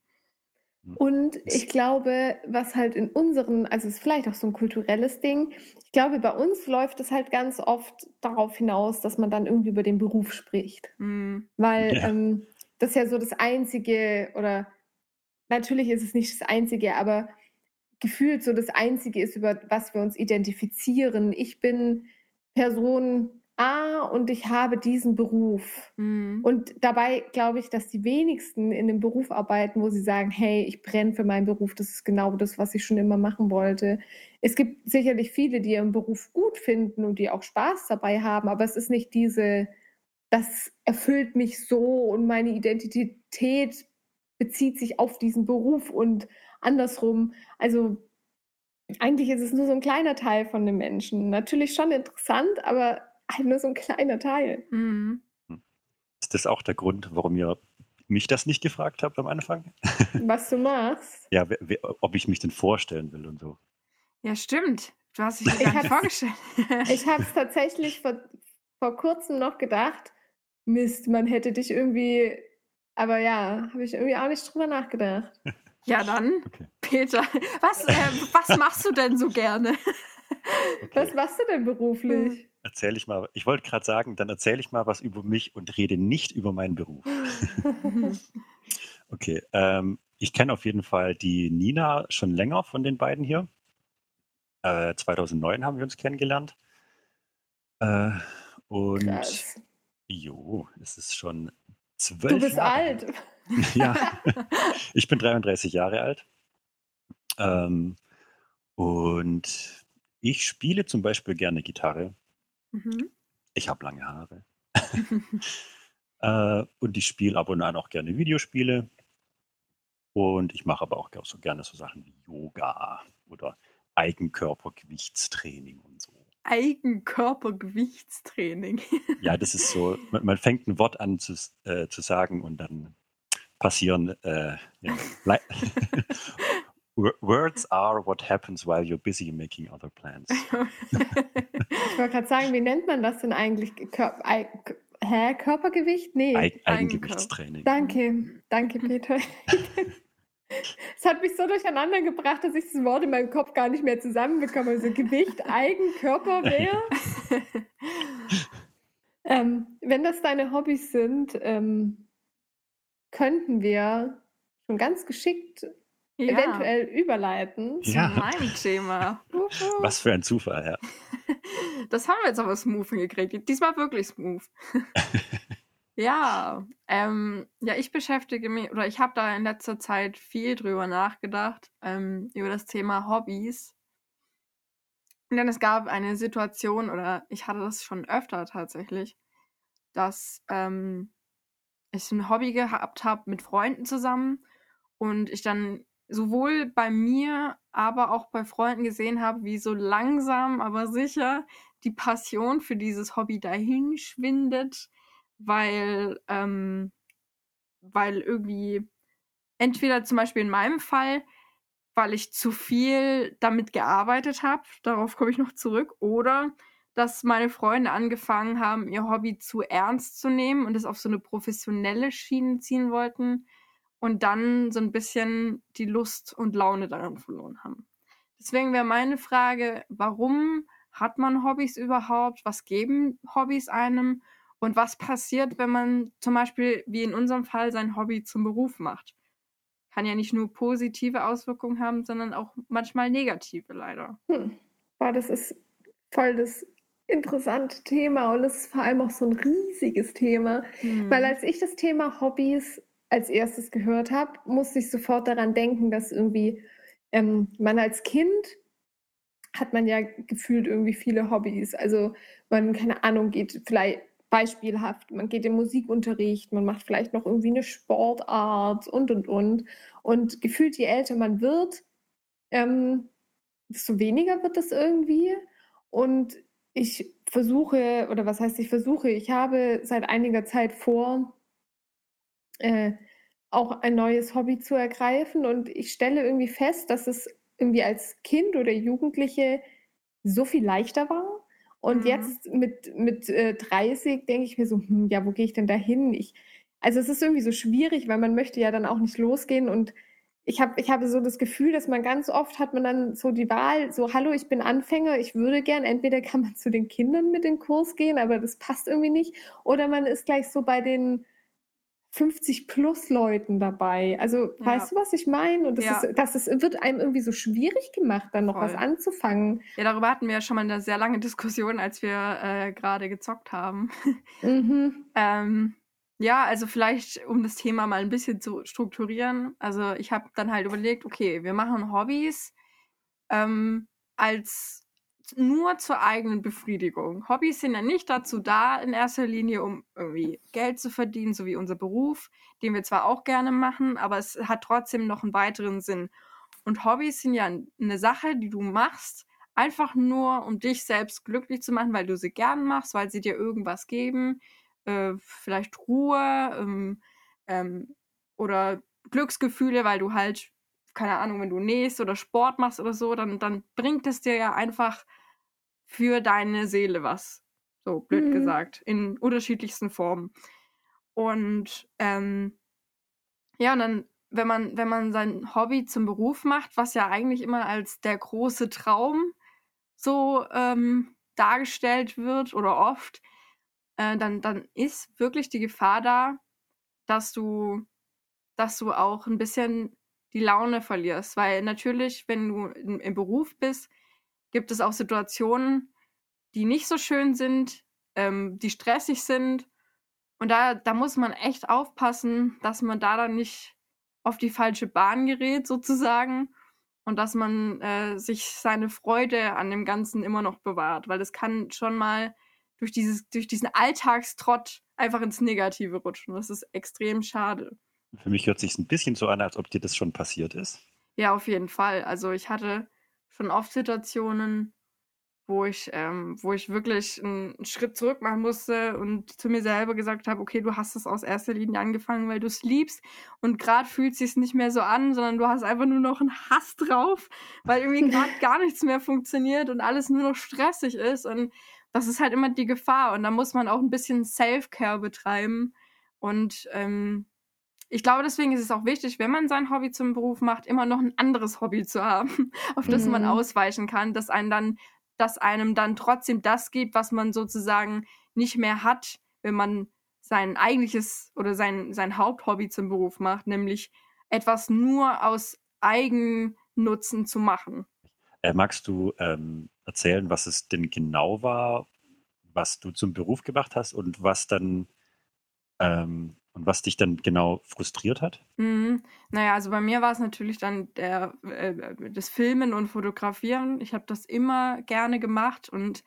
Und ich glaube, was halt in unseren, also es ist vielleicht auch so ein kulturelles Ding, ich glaube, bei uns läuft es halt ganz oft darauf hinaus, dass man dann irgendwie über den Beruf spricht. Hm. Weil Ja. ähm, das ist ja so das Einzige, oder natürlich ist es nicht das Einzige, aber gefühlt so das Einzige ist, über was wir uns identifizieren. Ich bin Person A und ich habe diesen Beruf. Hm. Und dabei glaube ich, dass die wenigsten in einem Beruf arbeiten, wo sie sagen, hey, ich brenne für meinen Beruf, das ist genau das, was ich schon immer machen wollte. Es gibt sicherlich viele, die ihren Beruf gut finden und die auch Spaß dabei haben, aber es ist nicht diese, das erfüllt mich so und meine Identität bezieht sich auf diesen Beruf und andersrum. Also eigentlich ist es nur so ein kleiner Teil von den Menschen. Natürlich schon interessant, aber halt nur so ein kleiner Teil. Hm. Ist das auch der Grund, warum ihr mich das nicht gefragt habt am Anfang? [laughs] Was du machst. Ja, wer, wer, ob ich mich denn vorstellen will und so. Ja, stimmt. Du hast dich [laughs] Ich gar nicht vorgestellt. Ich habe es [laughs] tatsächlich vor, vor kurzem noch gedacht, Mist, man hätte dich irgendwie, aber ja, habe ich irgendwie auch nicht drüber nachgedacht. [laughs] ja, dann, Okay. Peter, was, äh, was machst du denn so gerne? Was okay. machst du denn beruflich? Erzähle ich mal. Ich wollte gerade sagen, dann erzähle ich mal was über mich und rede nicht über meinen Beruf. [laughs] Okay. Ähm, ich kenne auf jeden Fall die Nina schon länger von den beiden hier. Äh, 2009 haben wir uns kennengelernt. Äh, und Krass. jo, es ist schon zwölf Du bist Jahre alt. [laughs] Ja, [laughs] ich bin 33 Jahre alt. Ähm, und ich spiele zum Beispiel gerne Gitarre. Mhm. Ich habe lange Haare. [laughs] Äh, und ich spiele ab und an auch gerne Videospiele. Und ich mache aber auch so gerne so Sachen wie Yoga oder Eigenkörpergewichtstraining und. Eigenkörpergewichtstraining. [laughs] Ja, das ist so, man, man fängt ein Wort an zu, äh, zu sagen und dann passieren äh, ja, [laughs] [laughs] Words are what happens while you're busy making other plans. Ich wollte gerade sagen, wie nennt man das denn eigentlich? Kör Ei- Hä? Körpergewicht? Nee. Eig Eigengewichtstraining. Danke, danke, Peter. Es hat mich so durcheinander gebracht, dass ich das Wort in meinem Kopf gar nicht mehr zusammenbekomme. Also Gewicht, [laughs] Eigen, Körperwehr. [laughs] ähm, wenn das deine Hobbys sind, ähm, könnten wir schon ganz geschickt ja. eventuell überleiten zu ja. meinem [laughs] Thema. Was für ein Zufall, ja. Das haben wir jetzt aber smooth hingekriegt. Diesmal wirklich smooth. Ja, ähm, ja, ich beschäftige mich, oder ich habe da in letzter Zeit viel drüber nachgedacht, ähm, über das Thema Hobbys. Denn es gab eine Situation, oder ich hatte das schon öfter tatsächlich, dass ähm, ich ein Hobby gehabt habe mit Freunden zusammen und ich dann sowohl bei mir, aber auch bei Freunden gesehen habe, wie so langsam, aber sicher die Passion für dieses Hobby dahin schwindet, weil, ähm, weil irgendwie entweder zum Beispiel in meinem Fall, weil ich zu viel damit gearbeitet habe, darauf komme ich noch zurück, oder dass meine Freunde angefangen haben, ihr Hobby zu ernst zu nehmen und es auf so eine professionelle Schiene ziehen wollten und dann so ein bisschen die Lust und Laune daran verloren haben. Deswegen wäre meine Frage, warum hat man Hobbys überhaupt? Was geben Hobbys einem? Und was passiert, wenn man zum Beispiel, wie in unserem Fall, sein Hobby zum Beruf macht? Kann ja nicht nur positive Auswirkungen haben, sondern auch manchmal negative, leider. Hm. Boah, das ist voll das interessante Thema und es ist vor allem auch so ein riesiges Thema. Hm. Weil als ich das Thema Hobbys als erstes gehört habe, musste ich sofort daran denken, dass irgendwie ähm, man als Kind hat man ja gefühlt irgendwie viele Hobbys. Also man, keine Ahnung, geht vielleicht beispielhaft, man geht in Musikunterricht, man macht vielleicht noch irgendwie eine Sportart und, und, und. Und gefühlt, je älter man wird, ähm, desto weniger wird das irgendwie. Und ich versuche, oder was heißt ich versuche, ich habe seit einiger Zeit vor, äh, auch ein neues Hobby zu ergreifen. Und ich stelle irgendwie fest, dass es irgendwie als Kind oder Jugendliche so viel leichter war. Und mhm. jetzt mit, mit äh, 30 denke ich mir so, hm, ja, wo gehe ich denn da hin? Ich, also es ist irgendwie so schwierig, weil man möchte ja dann auch nicht losgehen. Und ich habe ich habe so das Gefühl, dass man ganz oft hat man dann so die Wahl, so, hallo, ich bin Anfänger, ich würde gern, entweder kann man zu den Kindern mit in den Kurs gehen, aber das passt irgendwie nicht. Oder man ist gleich so bei den 50 plus Leuten dabei. Also, ja. weißt du, was ich meine? Und das, ja. ist, das ist, wird einem irgendwie so schwierig gemacht, dann noch Voll. was anzufangen. Ja, darüber hatten wir ja schon mal eine sehr lange [laughs] Diskussion, als wir äh, gerade gezockt haben. [laughs] Mhm. ähm, ja, also vielleicht, um das Thema mal ein bisschen zu strukturieren. Also, ich habe dann halt überlegt, okay, wir machen Hobbys ähm, als nur zur eigenen Befriedigung. Hobbys sind ja nicht dazu da, in erster Linie, um irgendwie Geld zu verdienen, so wie unser Beruf, den wir zwar auch gerne machen, aber es hat trotzdem noch einen weiteren Sinn. Und Hobbys sind ja eine Sache, die du machst, einfach nur, um dich selbst glücklich zu machen, weil du sie gern machst, weil sie dir irgendwas geben, äh, vielleicht Ruhe ähm, ähm, oder Glücksgefühle, weil du halt keine Ahnung, wenn du nähst oder Sport machst oder so, dann, dann bringt es dir ja einfach für deine Seele was. So blöd mhm. gesagt. In unterschiedlichsten Formen. Und ähm, ja, und dann, wenn man, wenn man sein Hobby zum Beruf macht, was ja eigentlich immer als der große Traum so ähm, dargestellt wird oder oft, äh, dann, dann ist wirklich die Gefahr da, dass du, dass du auch ein bisschen die Laune verlierst. Weil natürlich, wenn du im, im Beruf bist, gibt es auch Situationen, die nicht so schön sind, ähm, die stressig sind. Und da, da muss man echt aufpassen, dass man da dann nicht auf die falsche Bahn gerät, sozusagen. Und dass man äh, sich seine Freude an dem Ganzen immer noch bewahrt. Weil das kann schon mal durch, dieses, durch diesen Alltagstrott einfach ins Negative rutschen. Das ist extrem schade. Für mich hört sich ein bisschen so an, als ob dir das schon passiert ist. Ja, auf jeden Fall. Also ich hatte schon oft Situationen, wo ich, ähm, wo ich wirklich einen Schritt zurück machen musste und zu mir selber gesagt habe, okay, du hast es aus erster Linie angefangen, weil du es liebst und gerade fühlt es sich nicht mehr so an, sondern du hast einfach nur noch einen Hass drauf, weil irgendwie gerade gar nichts mehr funktioniert und alles nur noch stressig ist und das ist halt immer die Gefahr und da muss man auch ein bisschen Self-Care betreiben und ähm, ich glaube, deswegen ist es auch wichtig, wenn man sein Hobby zum Beruf macht, immer noch ein anderes Hobby zu haben, [laughs] auf das man Mhm. ausweichen kann, dass einen dann, dass einem dann trotzdem das gibt, was man sozusagen nicht mehr hat, wenn man sein eigentliches oder sein, sein Haupthobby zum Beruf macht, nämlich etwas nur aus Eigennutzen zu machen. Äh, magst du ähm, erzählen, was es denn genau war, was du zum Beruf gemacht hast und was dann ähm, und was dich dann genau frustriert hat? Mhm. Naja, also bei mir war es natürlich dann der, äh, das Filmen und Fotografieren. Ich habe das immer gerne gemacht und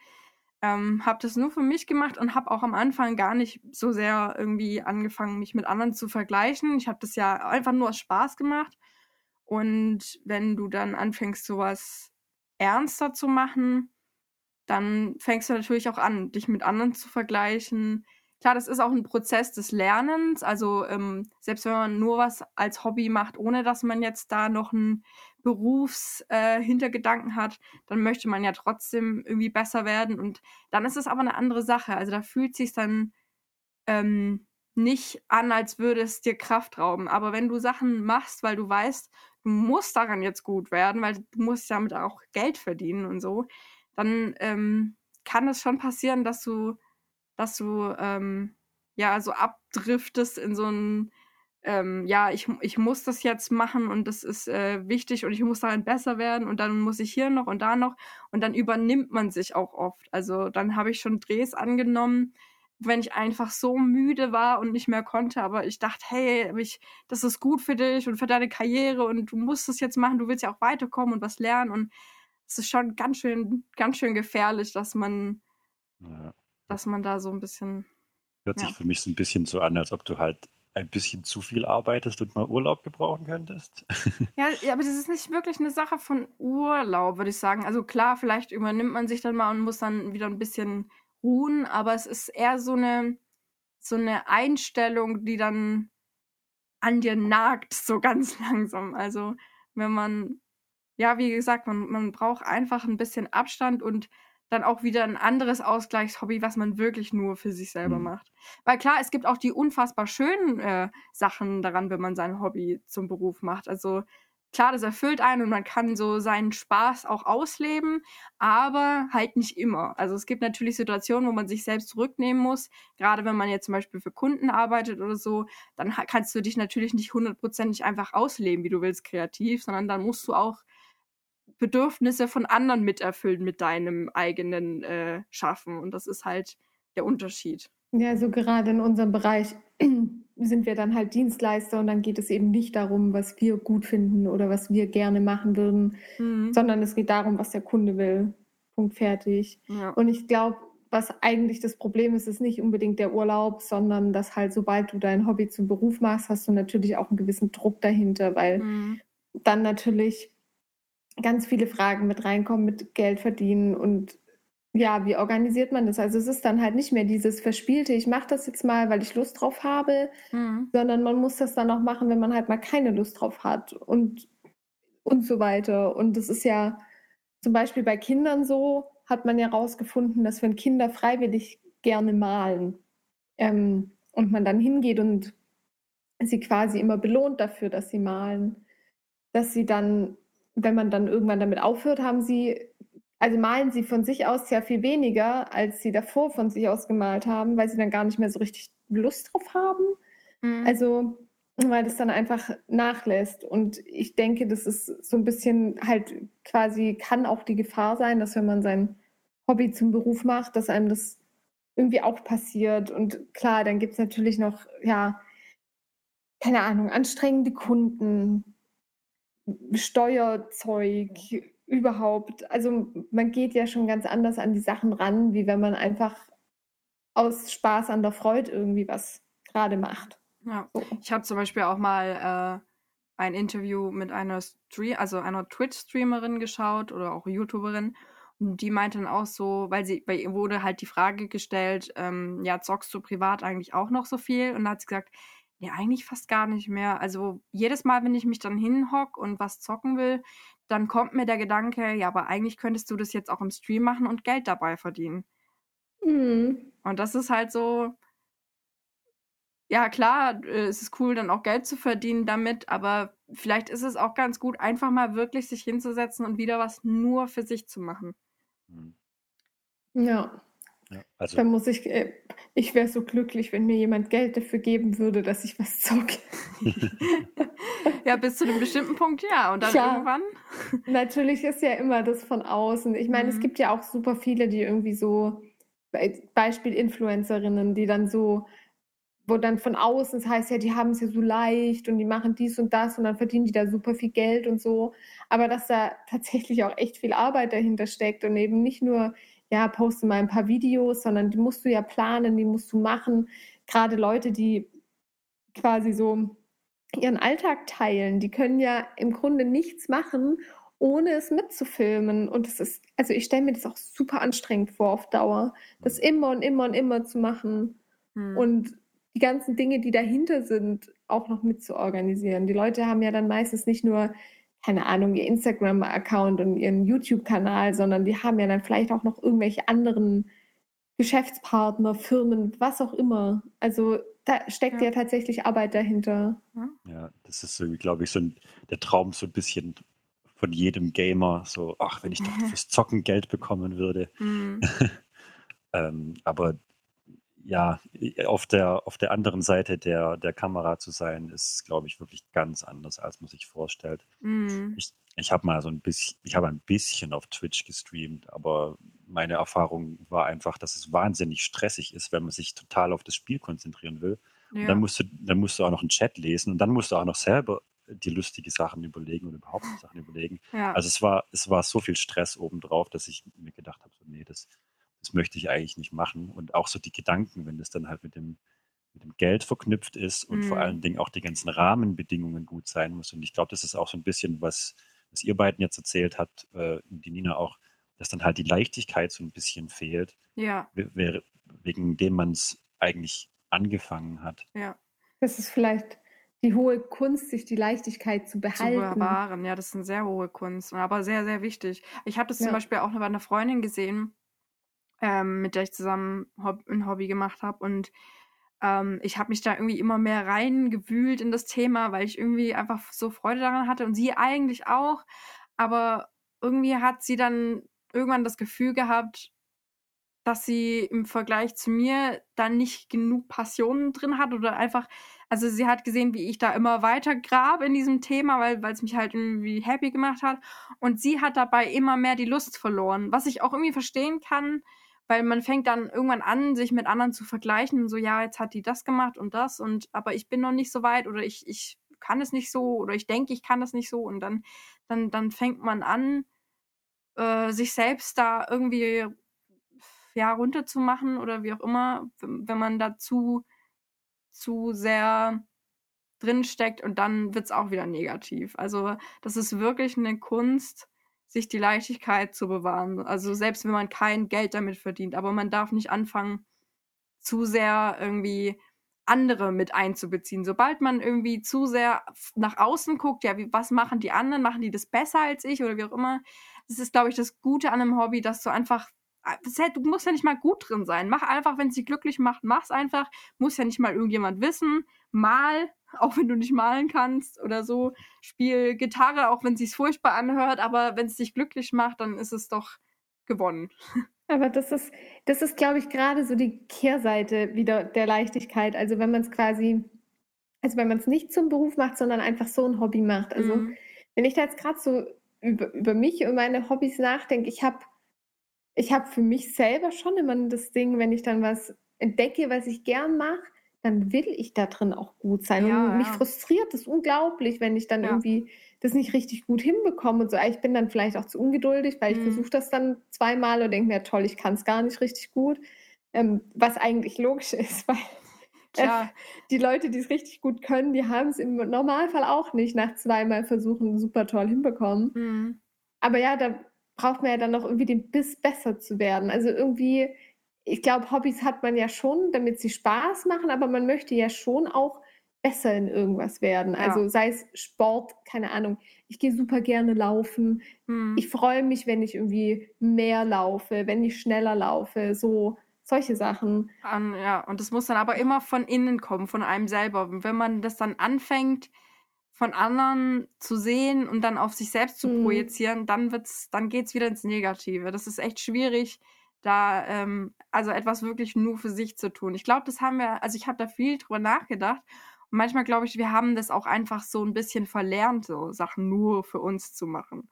ähm, habe das nur für mich gemacht und habe auch am Anfang gar nicht so sehr irgendwie angefangen, mich mit anderen zu vergleichen. Ich habe das ja einfach nur aus Spaß gemacht. Und wenn du dann anfängst, sowas ernster zu machen, dann fängst du natürlich auch an, dich mit anderen zu vergleichen. Klar, das ist auch ein Prozess des Lernens. Also ähm, selbst wenn man nur was als Hobby macht, ohne dass man jetzt da noch einen Berufshintergedanken äh, hat, dann möchte man ja trotzdem irgendwie besser werden. Und dann ist es aber eine andere Sache. Also da fühlt sich dann ähm, nicht an, als würde es dir Kraft rauben. Aber wenn du Sachen machst, weil du weißt, du musst daran jetzt gut werden, weil du musst damit auch Geld verdienen und so, dann ähm, kann es schon passieren, dass du, dass du ähm, ja so abdriftest in so ein ähm, ja, ich, ich muss das jetzt machen und das ist äh, wichtig und ich muss daran besser werden und dann muss ich hier noch und da noch und dann übernimmt man sich auch oft. Also dann habe ich schon Drehs angenommen, wenn ich einfach so müde war und nicht mehr konnte, aber ich dachte, hey, ich, das ist gut für dich und für deine Karriere und du musst es jetzt machen, du willst ja auch weiterkommen und was lernen und es ist schon ganz schön, ganz schön gefährlich, dass man, Ja. Dass man da so ein bisschen, Hört Ja. sich für mich so ein bisschen so an, als ob du halt ein bisschen zu viel arbeitest und mal Urlaub gebrauchen könntest. [laughs] ja, ja, aber das ist nicht wirklich eine Sache von Urlaub, würde ich sagen. Also klar, vielleicht übernimmt man sich dann mal und muss dann wieder ein bisschen ruhen, aber es ist eher so eine, so eine Einstellung, die dann an dir nagt, so ganz [laughs] langsam. Also wenn man, ja, wie gesagt, man, man braucht einfach ein bisschen Abstand und dann auch wieder ein anderes Ausgleichshobby, was man wirklich nur für sich selber Mhm. macht. Weil klar, es gibt auch die unfassbar schönen äh, Sachen daran, wenn man sein Hobby zum Beruf macht. Also klar, das erfüllt einen und man kann so seinen Spaß auch ausleben, aber halt nicht immer. Also es gibt natürlich Situationen, wo man sich selbst zurücknehmen muss. Gerade wenn man jetzt zum Beispiel für Kunden arbeitet oder so, dann kannst du dich natürlich nicht hundertprozentig einfach ausleben, wie du willst, kreativ, sondern dann musst du auch Bedürfnisse von anderen miterfüllen mit deinem eigenen äh, Schaffen. Und das ist halt der Unterschied. Ja, also gerade in unserem Bereich [clears throat] sind wir dann halt Dienstleister und dann geht es eben nicht darum, was wir gut finden oder was wir gerne machen würden, Mhm. sondern es geht darum, was der Kunde will. Punkt fertig. Ja. Und ich glaube, was eigentlich das Problem ist, ist nicht unbedingt der Urlaub, sondern dass halt, sobald du dein Hobby zum Beruf machst, hast du natürlich auch einen gewissen Druck dahinter, weil Mhm. dann natürlich ganz viele Fragen mit reinkommen, mit Geld verdienen und ja, wie organisiert man das? Also es ist dann halt nicht mehr dieses verspielte, ich mache das jetzt mal, weil ich Lust drauf habe, Mhm. sondern man muss das dann auch machen, wenn man halt mal keine Lust drauf hat und, und so weiter. Und das ist ja zum Beispiel bei Kindern so, hat man ja rausgefunden, dass wenn Kinder freiwillig gerne malen ähm, und man dann hingeht und sie quasi immer belohnt dafür, dass sie malen, dass sie dann, wenn man dann irgendwann damit aufhört, haben sie, also malen sie von sich aus sehr viel weniger, als sie davor von sich aus gemalt haben, weil sie dann gar nicht mehr so richtig Lust drauf haben. Mhm. Also, weil das dann einfach nachlässt. Und ich denke, das ist so ein bisschen halt quasi, kann auch die Gefahr sein, dass wenn man sein Hobby zum Beruf macht, dass einem das irgendwie auch passiert. Und klar, dann gibt es natürlich noch, ja, keine Ahnung, anstrengende Kunden, Steuerzeug, überhaupt. Also man geht ja schon ganz anders an die Sachen ran, wie wenn man einfach aus Spaß an der Freude irgendwie was gerade macht. ja. So. Ich habe zum Beispiel auch mal äh, ein Interview mit einer Stream, also einer Twitch-Streamerin geschaut oder auch YouTuberin. Und die meinte dann auch so, weil sie, bei ihr wurde halt die Frage gestellt, ähm, ja, zockst du privat eigentlich auch noch so viel? Und da hat sie gesagt, nee, eigentlich fast gar nicht mehr. Also jedes Mal, wenn ich mich dann hinhock und was zocken will, dann kommt mir der Gedanke, ja, aber eigentlich könntest du das jetzt auch im Stream machen und Geld dabei verdienen. Mhm. Und das ist halt so, ja, klar, äh, es ist cool, dann auch Geld zu verdienen damit, aber vielleicht ist es auch ganz gut, einfach mal wirklich sich hinzusetzen und wieder was nur für sich zu machen. Mhm. Ja. Ja, also. Dann muss ich, äh, ich wäre so glücklich, wenn mir jemand Geld dafür geben würde, dass ich was zocke. [laughs] ja, bis zu einem bestimmten Punkt, ja. Und dann Klar. irgendwann. Natürlich ist ja immer das von außen. Ich meine, mhm. es gibt ja auch super viele, die irgendwie so, Beispiel Influencerinnen, die dann so wo dann von außen, das heißt ja, die haben es ja so leicht und die machen dies und das und dann verdienen die da super viel Geld und so. Aber dass da tatsächlich auch echt viel Arbeit dahinter steckt und eben nicht nur, ja, poste mal ein paar Videos, sondern die musst du ja planen, die musst du machen. Gerade Leute, die quasi so ihren Alltag teilen, die können ja im Grunde nichts machen, ohne es mitzufilmen. Und das ist, also ich stelle mir das auch super anstrengend vor auf Dauer, das immer und immer und immer zu machen. Hm. Und die ganzen Dinge, die dahinter sind, auch noch mitzuorganisieren. Die Leute haben ja dann meistens nicht nur, keine Ahnung, ihr Instagram-Account und ihren YouTube-Kanal, sondern die haben ja dann vielleicht auch noch irgendwelche anderen Geschäftspartner, Firmen, was auch immer. Also da steckt ja, ja tatsächlich Arbeit dahinter. Ja, das ist irgendwie, glaube ich, so ein, der Traum so ein bisschen von jedem Gamer. So, ach, wenn ich doch [laughs] fürs Zocken Geld bekommen würde. Mhm. [laughs] ähm, aber ja, auf der, auf der anderen Seite der, der Kamera zu sein, ist, glaube ich, wirklich ganz anders, als man sich vorstellt. Mm. Ich, ich habe mal so ein bisschen, ich habe ein bisschen auf Twitch gestreamt, aber meine Erfahrung war einfach, dass es wahnsinnig stressig ist, wenn man sich total auf das Spiel konzentrieren will. Ja. Und dann musst du, dann musst du auch noch einen Chat lesen und dann musst du auch noch selber die lustige Sachen überlegen oder überhaupt [laughs] Sachen überlegen. Ja. Also es war, es war so viel Stress obendrauf, dass ich mir gedacht habe, so, nee, das, das möchte ich eigentlich nicht machen. Und auch so die Gedanken, wenn das dann halt mit dem, mit dem Geld verknüpft ist und mhm. vor allen Dingen auch die ganzen Rahmenbedingungen gut sein muss. Und ich glaube, das ist auch so ein bisschen, was, was ihr beiden jetzt erzählt habt, äh, die Nina auch, dass dann halt die Leichtigkeit so ein bisschen fehlt. Ja. Wegen dem man es eigentlich angefangen hat. Ja. Das ist vielleicht die hohe Kunst, sich die Leichtigkeit zu behalten. Zu bewahren, ja, das ist eine sehr hohe Kunst, aber sehr, sehr wichtig. Ich habe das ja. zum Beispiel auch bei einer Freundin gesehen, ähm, mit der ich zusammen Hob ein Hobby gemacht habe. Und ähm, ich habe mich da irgendwie immer mehr reingewühlt in das Thema, weil ich irgendwie einfach so Freude daran hatte und sie eigentlich auch. Aber irgendwie hat sie dann irgendwann das Gefühl gehabt, dass sie im Vergleich zu mir dann nicht genug Passion drin hat oder einfach, also sie hat gesehen, wie ich da immer weiter grab in diesem Thema, weil es mich halt irgendwie happy gemacht hat. Und sie hat dabei immer mehr die Lust verloren, was ich auch irgendwie verstehen kann, weil man fängt dann irgendwann an, sich mit anderen zu vergleichen, so ja, jetzt hat die das gemacht und das und aber ich bin noch nicht so weit oder ich, ich kann es nicht so oder ich denke, ich kann das nicht so und dann, dann, dann fängt man an, äh, sich selbst da irgendwie ja runterzumachen oder wie auch immer, wenn man dazu zu sehr drinsteckt und dann wird es auch wieder negativ. Also das ist wirklich eine Kunst, sich die Leichtigkeit zu bewahren. Also selbst wenn man kein Geld damit verdient, aber man darf nicht anfangen, zu sehr irgendwie andere mit einzubeziehen. Sobald man irgendwie zu sehr nach außen guckt, ja, wie, was machen die anderen? Machen die das besser als ich oder wie auch immer? Das ist, glaube ich, das Gute an einem Hobby, dass du einfach, du musst ja nicht mal gut drin sein. Mach einfach, wenn es dich glücklich macht, mach's einfach. Muss ja nicht mal irgendjemand wissen. Mal auch wenn du nicht malen kannst oder so. Spiel Gitarre, auch wenn es sich furchtbar anhört, aber wenn es dich glücklich macht, dann ist es doch gewonnen. [laughs] Aber das ist, das ist, glaube ich, gerade so die Kehrseite wieder der Leichtigkeit. Also wenn man es quasi, also wenn man es nicht zum Beruf macht, sondern einfach so ein Hobby macht. Also mhm. wenn ich da jetzt gerade so über, über mich und meine Hobbys nachdenke, ich habe ich hab für mich selber schon immer das Ding, wenn ich dann was entdecke, was ich gern mache, dann will ich da drin auch gut sein. Ja, und mich ja. frustriert das unglaublich, wenn ich dann ja. irgendwie das nicht richtig gut hinbekomme und so. Ich bin dann vielleicht auch zu ungeduldig, weil ich mhm. versuche das dann zweimal und denke mir, toll, ich kann es gar nicht richtig gut. Ähm, was eigentlich logisch [laughs] ist, weil äh, die Leute, die es richtig gut können, die haben es im Normalfall auch nicht nach zweimal Versuchen super toll hinbekommen. Mhm. Aber ja, da braucht man ja dann noch irgendwie den Biss besser zu werden. Also irgendwie ich glaube, Hobbys hat man ja schon, damit sie Spaß machen, aber man möchte ja schon auch besser in irgendwas werden. Ja. Also sei es Sport, keine Ahnung. Ich gehe super gerne laufen. Hm. Ich freue mich, wenn ich irgendwie mehr laufe, wenn ich schneller laufe. So, solche Sachen. Um, ja, und das muss dann aber immer von innen kommen, von einem selber. wenn man das dann anfängt, von anderen zu sehen und dann auf sich selbst zu mhm. projizieren, dann wird's, dann geht's wieder ins Negative. Das ist echt schwierig, da ähm, also etwas wirklich nur für sich zu tun. Ich glaube, das haben wir, also ich habe da viel drüber nachgedacht und manchmal glaube ich, wir haben das auch einfach so ein bisschen verlernt, so Sachen nur für uns zu machen.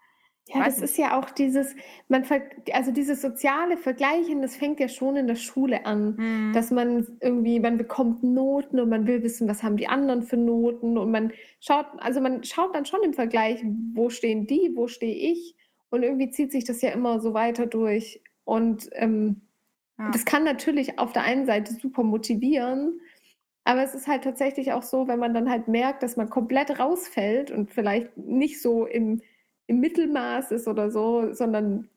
Ja, das ist ja auch dieses, man also dieses soziale Vergleichen, das fängt ja schon in der Schule an, mhm. dass man irgendwie, man bekommt Noten und man will wissen, was haben die anderen für Noten und man schaut, also man schaut dann schon im Vergleich, wo stehen die, wo stehe ich und irgendwie zieht sich das ja immer so weiter durch und ähm, ja. das kann natürlich auf der einen Seite super motivieren, aber es ist halt tatsächlich auch so, wenn man dann halt merkt, dass man komplett rausfällt und vielleicht nicht so im im Mittelmaß ist oder so, sondern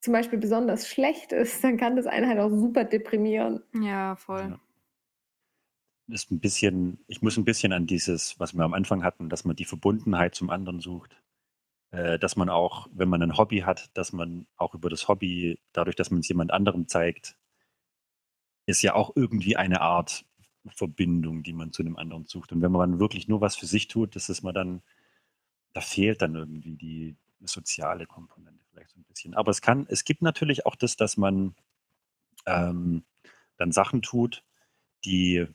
zum Beispiel besonders schlecht ist, dann kann das einen halt auch super deprimieren. Ja, voll. Ja. Ist ein bisschen, ich muss ein bisschen an dieses, was wir am Anfang hatten, dass man die Verbundenheit zum anderen sucht. Äh, dass man auch, wenn man ein Hobby hat, dass man auch über das Hobby, dadurch, dass man es jemand anderem zeigt, ist ja auch irgendwie eine Art Verbindung, die man zu einem anderen sucht. Und wenn man wirklich nur was für sich tut, das ist man dann da fehlt dann irgendwie die soziale Komponente vielleicht so ein bisschen. Aber es kann, es gibt natürlich auch das, dass man ähm, dann Sachen tut, die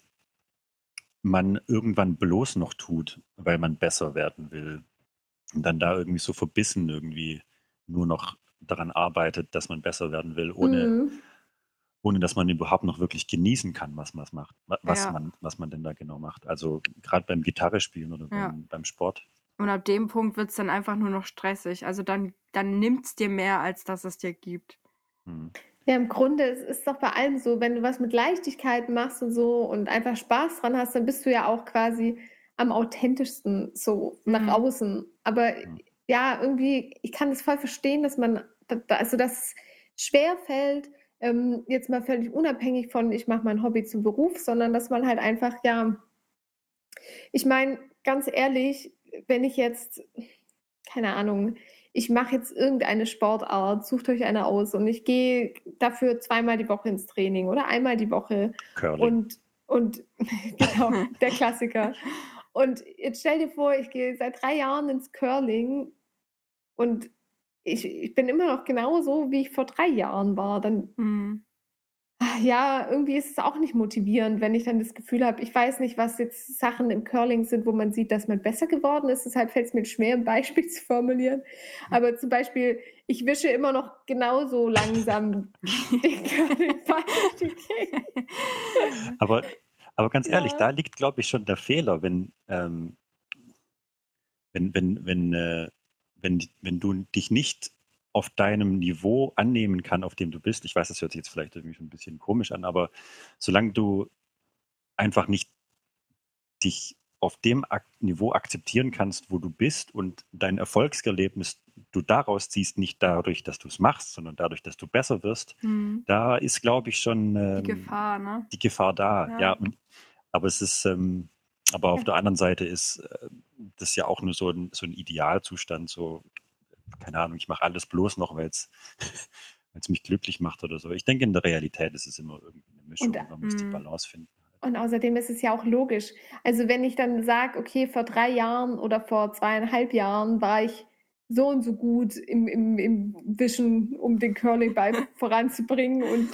man irgendwann bloß noch tut, weil man besser werden will. Und dann da irgendwie so verbissen irgendwie nur noch daran arbeitet, dass man besser werden will, ohne, mhm. ohne dass man überhaupt noch wirklich genießen kann, was man macht, was ja. man, was man denn da genau macht. Also gerade beim Gitarre spielen oder ja. beim, beim Sport. Und ab dem Punkt wird es dann einfach nur noch stressig. Also dann, dann nimmt es dir mehr, als dass es dir gibt. Hm. Ja, im Grunde ist es doch bei allem so, wenn du was mit Leichtigkeit machst und so und einfach Spaß dran hast, dann bist du ja auch quasi am authentischsten so nach mhm. außen. Aber mhm. ja, irgendwie, ich kann das voll verstehen, dass man, also dass es schwer fällt, ähm, jetzt mal völlig unabhängig von, ich mache mein Hobby zum Beruf, sondern dass man halt einfach, ja, ich meine, ganz ehrlich, wenn ich jetzt, keine Ahnung, ich mache jetzt irgendeine Sportart, sucht euch eine aus und ich gehe dafür zweimal die Woche ins Training oder einmal die Woche. Curling. Und, und [laughs] genau, der Klassiker. [laughs] Und jetzt stell dir vor, ich gehe seit drei Jahren ins Curling und ich, ich bin immer noch genauso, wie ich vor drei Jahren war. Dann, mhm ja, irgendwie ist es auch nicht motivierend, wenn ich dann das Gefühl habe, ich weiß nicht, was jetzt Sachen im Curling sind, wo man sieht, dass man besser geworden ist. Deshalb fällt es mir schwer, ein Beispiel [laughs] zu formulieren. Aber zum Beispiel, ich wische immer noch genauso langsam [laughs] den Curling [laughs] aber, aber ganz ehrlich, ja. da liegt, glaube ich, schon der Fehler, wenn, ähm, wenn, wenn, wenn, äh, wenn, wenn du dich nicht auf deinem Niveau annehmen kann, auf dem du bist. Ich weiß, das hört sich jetzt vielleicht irgendwie schon ein bisschen komisch an, aber solange du einfach nicht dich auf dem Ak Niveau akzeptieren kannst, wo du bist und dein Erfolgserlebnis du daraus ziehst, nicht dadurch, dass du es machst, sondern dadurch, dass du besser wirst, mhm. da ist, glaube ich, schon ähm, die Gefahr, ne? Die Gefahr da, ja. ja und, aber es ist, ähm, aber auf ja. der anderen Seite ist äh, das ja auch nur so ein, so ein Idealzustand, so keine Ahnung, ich mache alles bloß noch, weil es [laughs] mich glücklich macht oder so. Ich denke, in der Realität ist es immer irgendwie eine Mischung. Und, man muss die mm. Balance finden. Und außerdem ist es ja auch logisch. Also wenn ich dann sage, okay, vor drei Jahren oder vor zweieinhalb Jahren war ich so und so gut im, im, im Wischen, um den Curlingball [laughs] voranzubringen und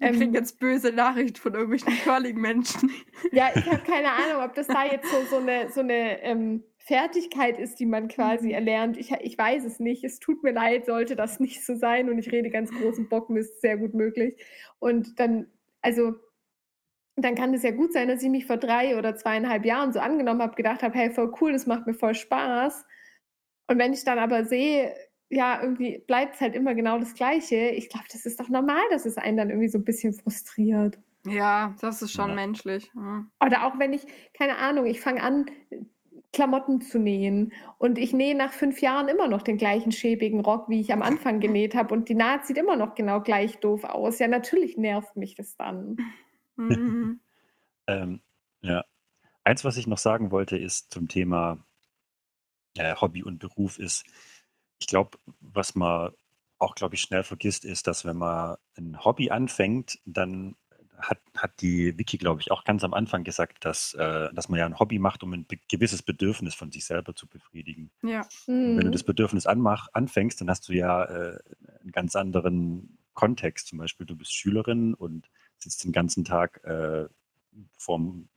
ähm, kriegen jetzt böse Nachrichten von irgendwelchen Curling-Menschen. [laughs] Ja, ich habe keine Ahnung, ob das da jetzt so, so eine, so eine ähm, Fertigkeit ist, die man quasi mhm. erlernt. Ich, ich weiß es nicht. Es tut mir leid, sollte das nicht so sein. Und ich rede ganz großen Bocken, ist sehr gut möglich. Und dann, also, dann kann es ja gut sein, dass ich mich vor drei oder zweieinhalb Jahren so angenommen habe, gedacht habe, hey, voll cool, das macht mir voll Spaß. Und wenn ich dann aber sehe, ja, irgendwie bleibt es halt immer genau das Gleiche, ich glaube, das ist doch normal, dass es einen dann irgendwie so ein bisschen frustriert. Ja, das ist schon ja. menschlich. Ja. Oder auch wenn ich, keine Ahnung, ich fange an, Klamotten zu nähen. Und ich nähe nach fünf Jahren immer noch den gleichen schäbigen Rock, wie ich am Anfang genäht habe. Und die Naht sieht immer noch genau gleich doof aus. Ja, natürlich nervt mich das dann. Mhm. [laughs] ähm, ja. Eins, was ich noch sagen wollte, ist zum Thema äh, Hobby und Beruf, ist, ich glaube, was man auch, glaube ich, schnell vergisst, ist, dass wenn man ein Hobby anfängt, dann hat, hat die Wiki, glaube ich, auch ganz am Anfang gesagt, dass, äh, dass man ja ein Hobby macht, um ein be gewisses Bedürfnis von sich selber zu befriedigen. Ja. Und wenn du Mhm. das Bedürfnis anmach, anfängst, dann hast du ja äh, einen ganz anderen Kontext. Zum Beispiel, du bist Schülerin und sitzt den ganzen Tag äh, vorm,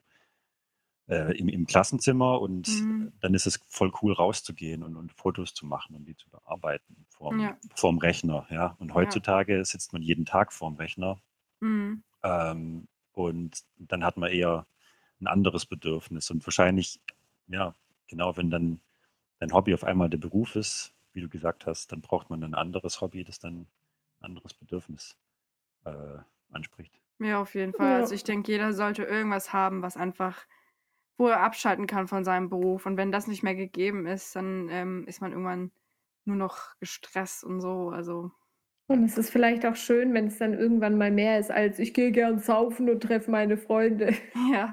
äh, im, im Klassenzimmer und Mhm. dann ist es voll cool rauszugehen und, und Fotos zu machen und die zu bearbeiten vorm, Ja. vorm Rechner. Ja? Und heutzutage sitzt man jeden Tag vorm Rechner Mhm. ähm, und dann hat man eher ein anderes Bedürfnis. Und wahrscheinlich, ja, genau, wenn dann dein Hobby auf einmal der Beruf ist, wie du gesagt hast, dann braucht man ein anderes Hobby, das dann ein anderes Bedürfnis äh, anspricht. Ja, auf jeden Fall. Ja. Also ich denke, jeder sollte irgendwas haben, was einfach, wo er abschalten kann von seinem Beruf. Und wenn das nicht mehr gegeben ist, dann ähm, ist man irgendwann nur noch gestresst und so. Also Und es ist vielleicht auch schön, wenn es dann irgendwann mal mehr ist, als ich gehe gern saufen und treffe meine Freunde. [laughs] [laughs] ja.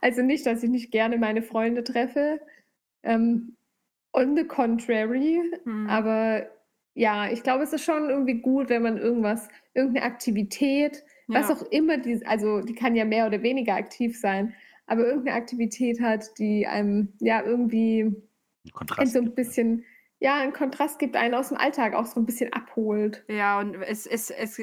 Also nicht, dass ich nicht gerne meine Freunde treffe. Ähm, on the contrary. Hm. Aber ja, ich glaube, es ist schon irgendwie gut, wenn man irgendwas, irgendeine Aktivität, was ja. auch immer, die, also die kann ja mehr oder weniger aktiv sein, aber irgendeine Aktivität hat, die einem ja irgendwie Ein einen Kontrast. so ein gibt, ne? bisschen, ja, einen Kontrast gibt, einen aus dem Alltag auch so ein bisschen abholt. Ja, und es, es, es,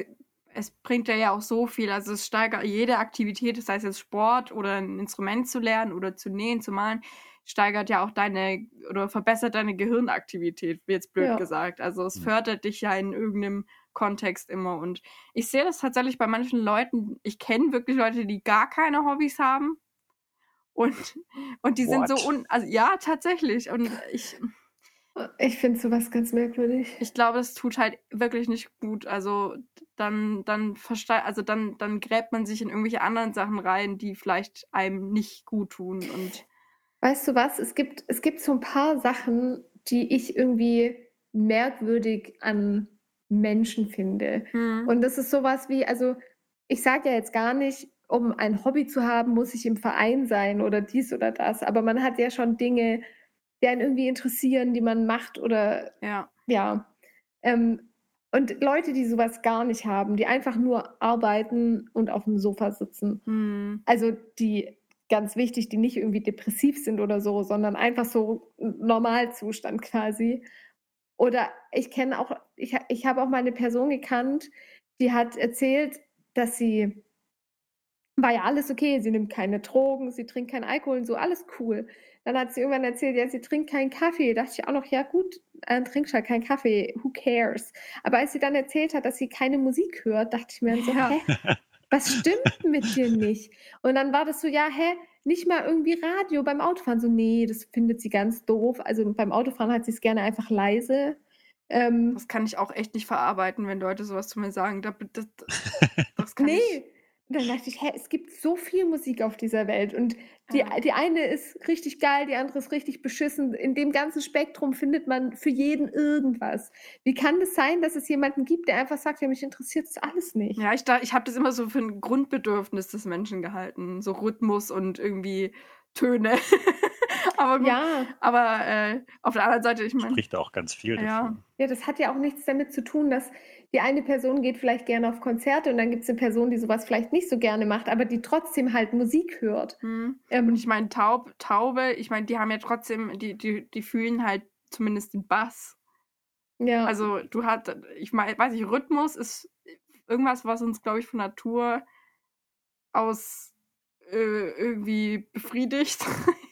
es bringt ja ja auch so viel. Also es steigert jede Aktivität, sei es jetzt Sport oder ein Instrument zu lernen oder zu nähen, zu malen, steigert ja auch deine oder verbessert deine Gehirnaktivität, wie jetzt blöd Ja. gesagt. Also es Mhm. fördert dich ja in irgendeinem Kontext immer. Und ich sehe das tatsächlich bei manchen Leuten. Ich kenne wirklich Leute, die gar keine Hobbys haben. Und, und die sind so What? un. Also ja, tatsächlich. Und ich, Ich finde sowas ganz merkwürdig. ich glaube, das tut halt wirklich nicht gut. Also dann, dann also dann, dann gräbt man sich in irgendwelche anderen Sachen rein, die vielleicht einem nicht gut tun. Und Weißt du was? Es gibt, es gibt so ein paar Sachen, die ich irgendwie merkwürdig an Menschen finde. hm, Und das ist sowas wie, also ich sage ja jetzt gar nicht, um ein Hobby zu haben, muss ich im Verein sein oder dies oder das. Aber man hat ja schon Dinge, die einen irgendwie interessieren, die man macht oder ja. ja. Ähm, und Leute, die sowas gar nicht haben, die einfach nur arbeiten und auf dem Sofa sitzen. Hm, Also die ganz wichtig, die nicht irgendwie depressiv sind oder so, sondern einfach so Normalzustand quasi. Oder ich kenne auch, ich, ich habe auch mal eine Person gekannt, die hat erzählt, dass sie, war ja alles okay, sie nimmt keine Drogen, sie trinkt keinen Alkohol und so, alles cool. Dann hat sie irgendwann erzählt, ja, sie trinkt keinen Kaffee. Da dachte ich auch noch, ja gut, äh, trinkst halt keinen Kaffee, who cares? Aber als sie dann erzählt hat, dass sie keine Musik hört, dachte ich mir dann so, Ja. hä? Was stimmt mit dir nicht? Und dann war das so, ja, hä, nicht mal irgendwie Radio beim Autofahren. So, nee, das findet sie ganz doof. Also beim Autofahren hat sie es gerne einfach leise. Ähm, das kann ich auch echt nicht verarbeiten, wenn Leute sowas zu mir sagen. Da, das, [laughs] das kann ich. Und dann dachte ich, hä, es gibt so viel Musik auf dieser Welt. Und die, Ja. die eine ist richtig geil, die andere ist richtig beschissen. In dem ganzen Spektrum findet man für jeden irgendwas. Wie kann das sein, dass es jemanden gibt, der einfach sagt, ja, mich interessiert das alles nicht? Ja, ich, da- ich habe das immer so für ein Grundbedürfnis des Menschen gehalten. So Rhythmus und irgendwie Töne. [laughs] aber gut. Ja, Aber äh, auf der anderen Seite, ich meine. Spricht auch ganz viel Ja. davon. Ja, das hat ja auch nichts damit zu tun, dass die eine Person geht vielleicht gerne auf Konzerte und dann gibt es eine Person, die sowas vielleicht nicht so gerne macht, aber die trotzdem halt Musik hört. Hm. Ähm, Und ich meine, Taub, Taube, ich meine, die haben ja trotzdem, die, die, die fühlen halt zumindest den Bass. ja, Also du hast, ich meine, weiß ich, Rhythmus ist irgendwas, was uns, glaube ich, von Natur aus äh, irgendwie befriedigt.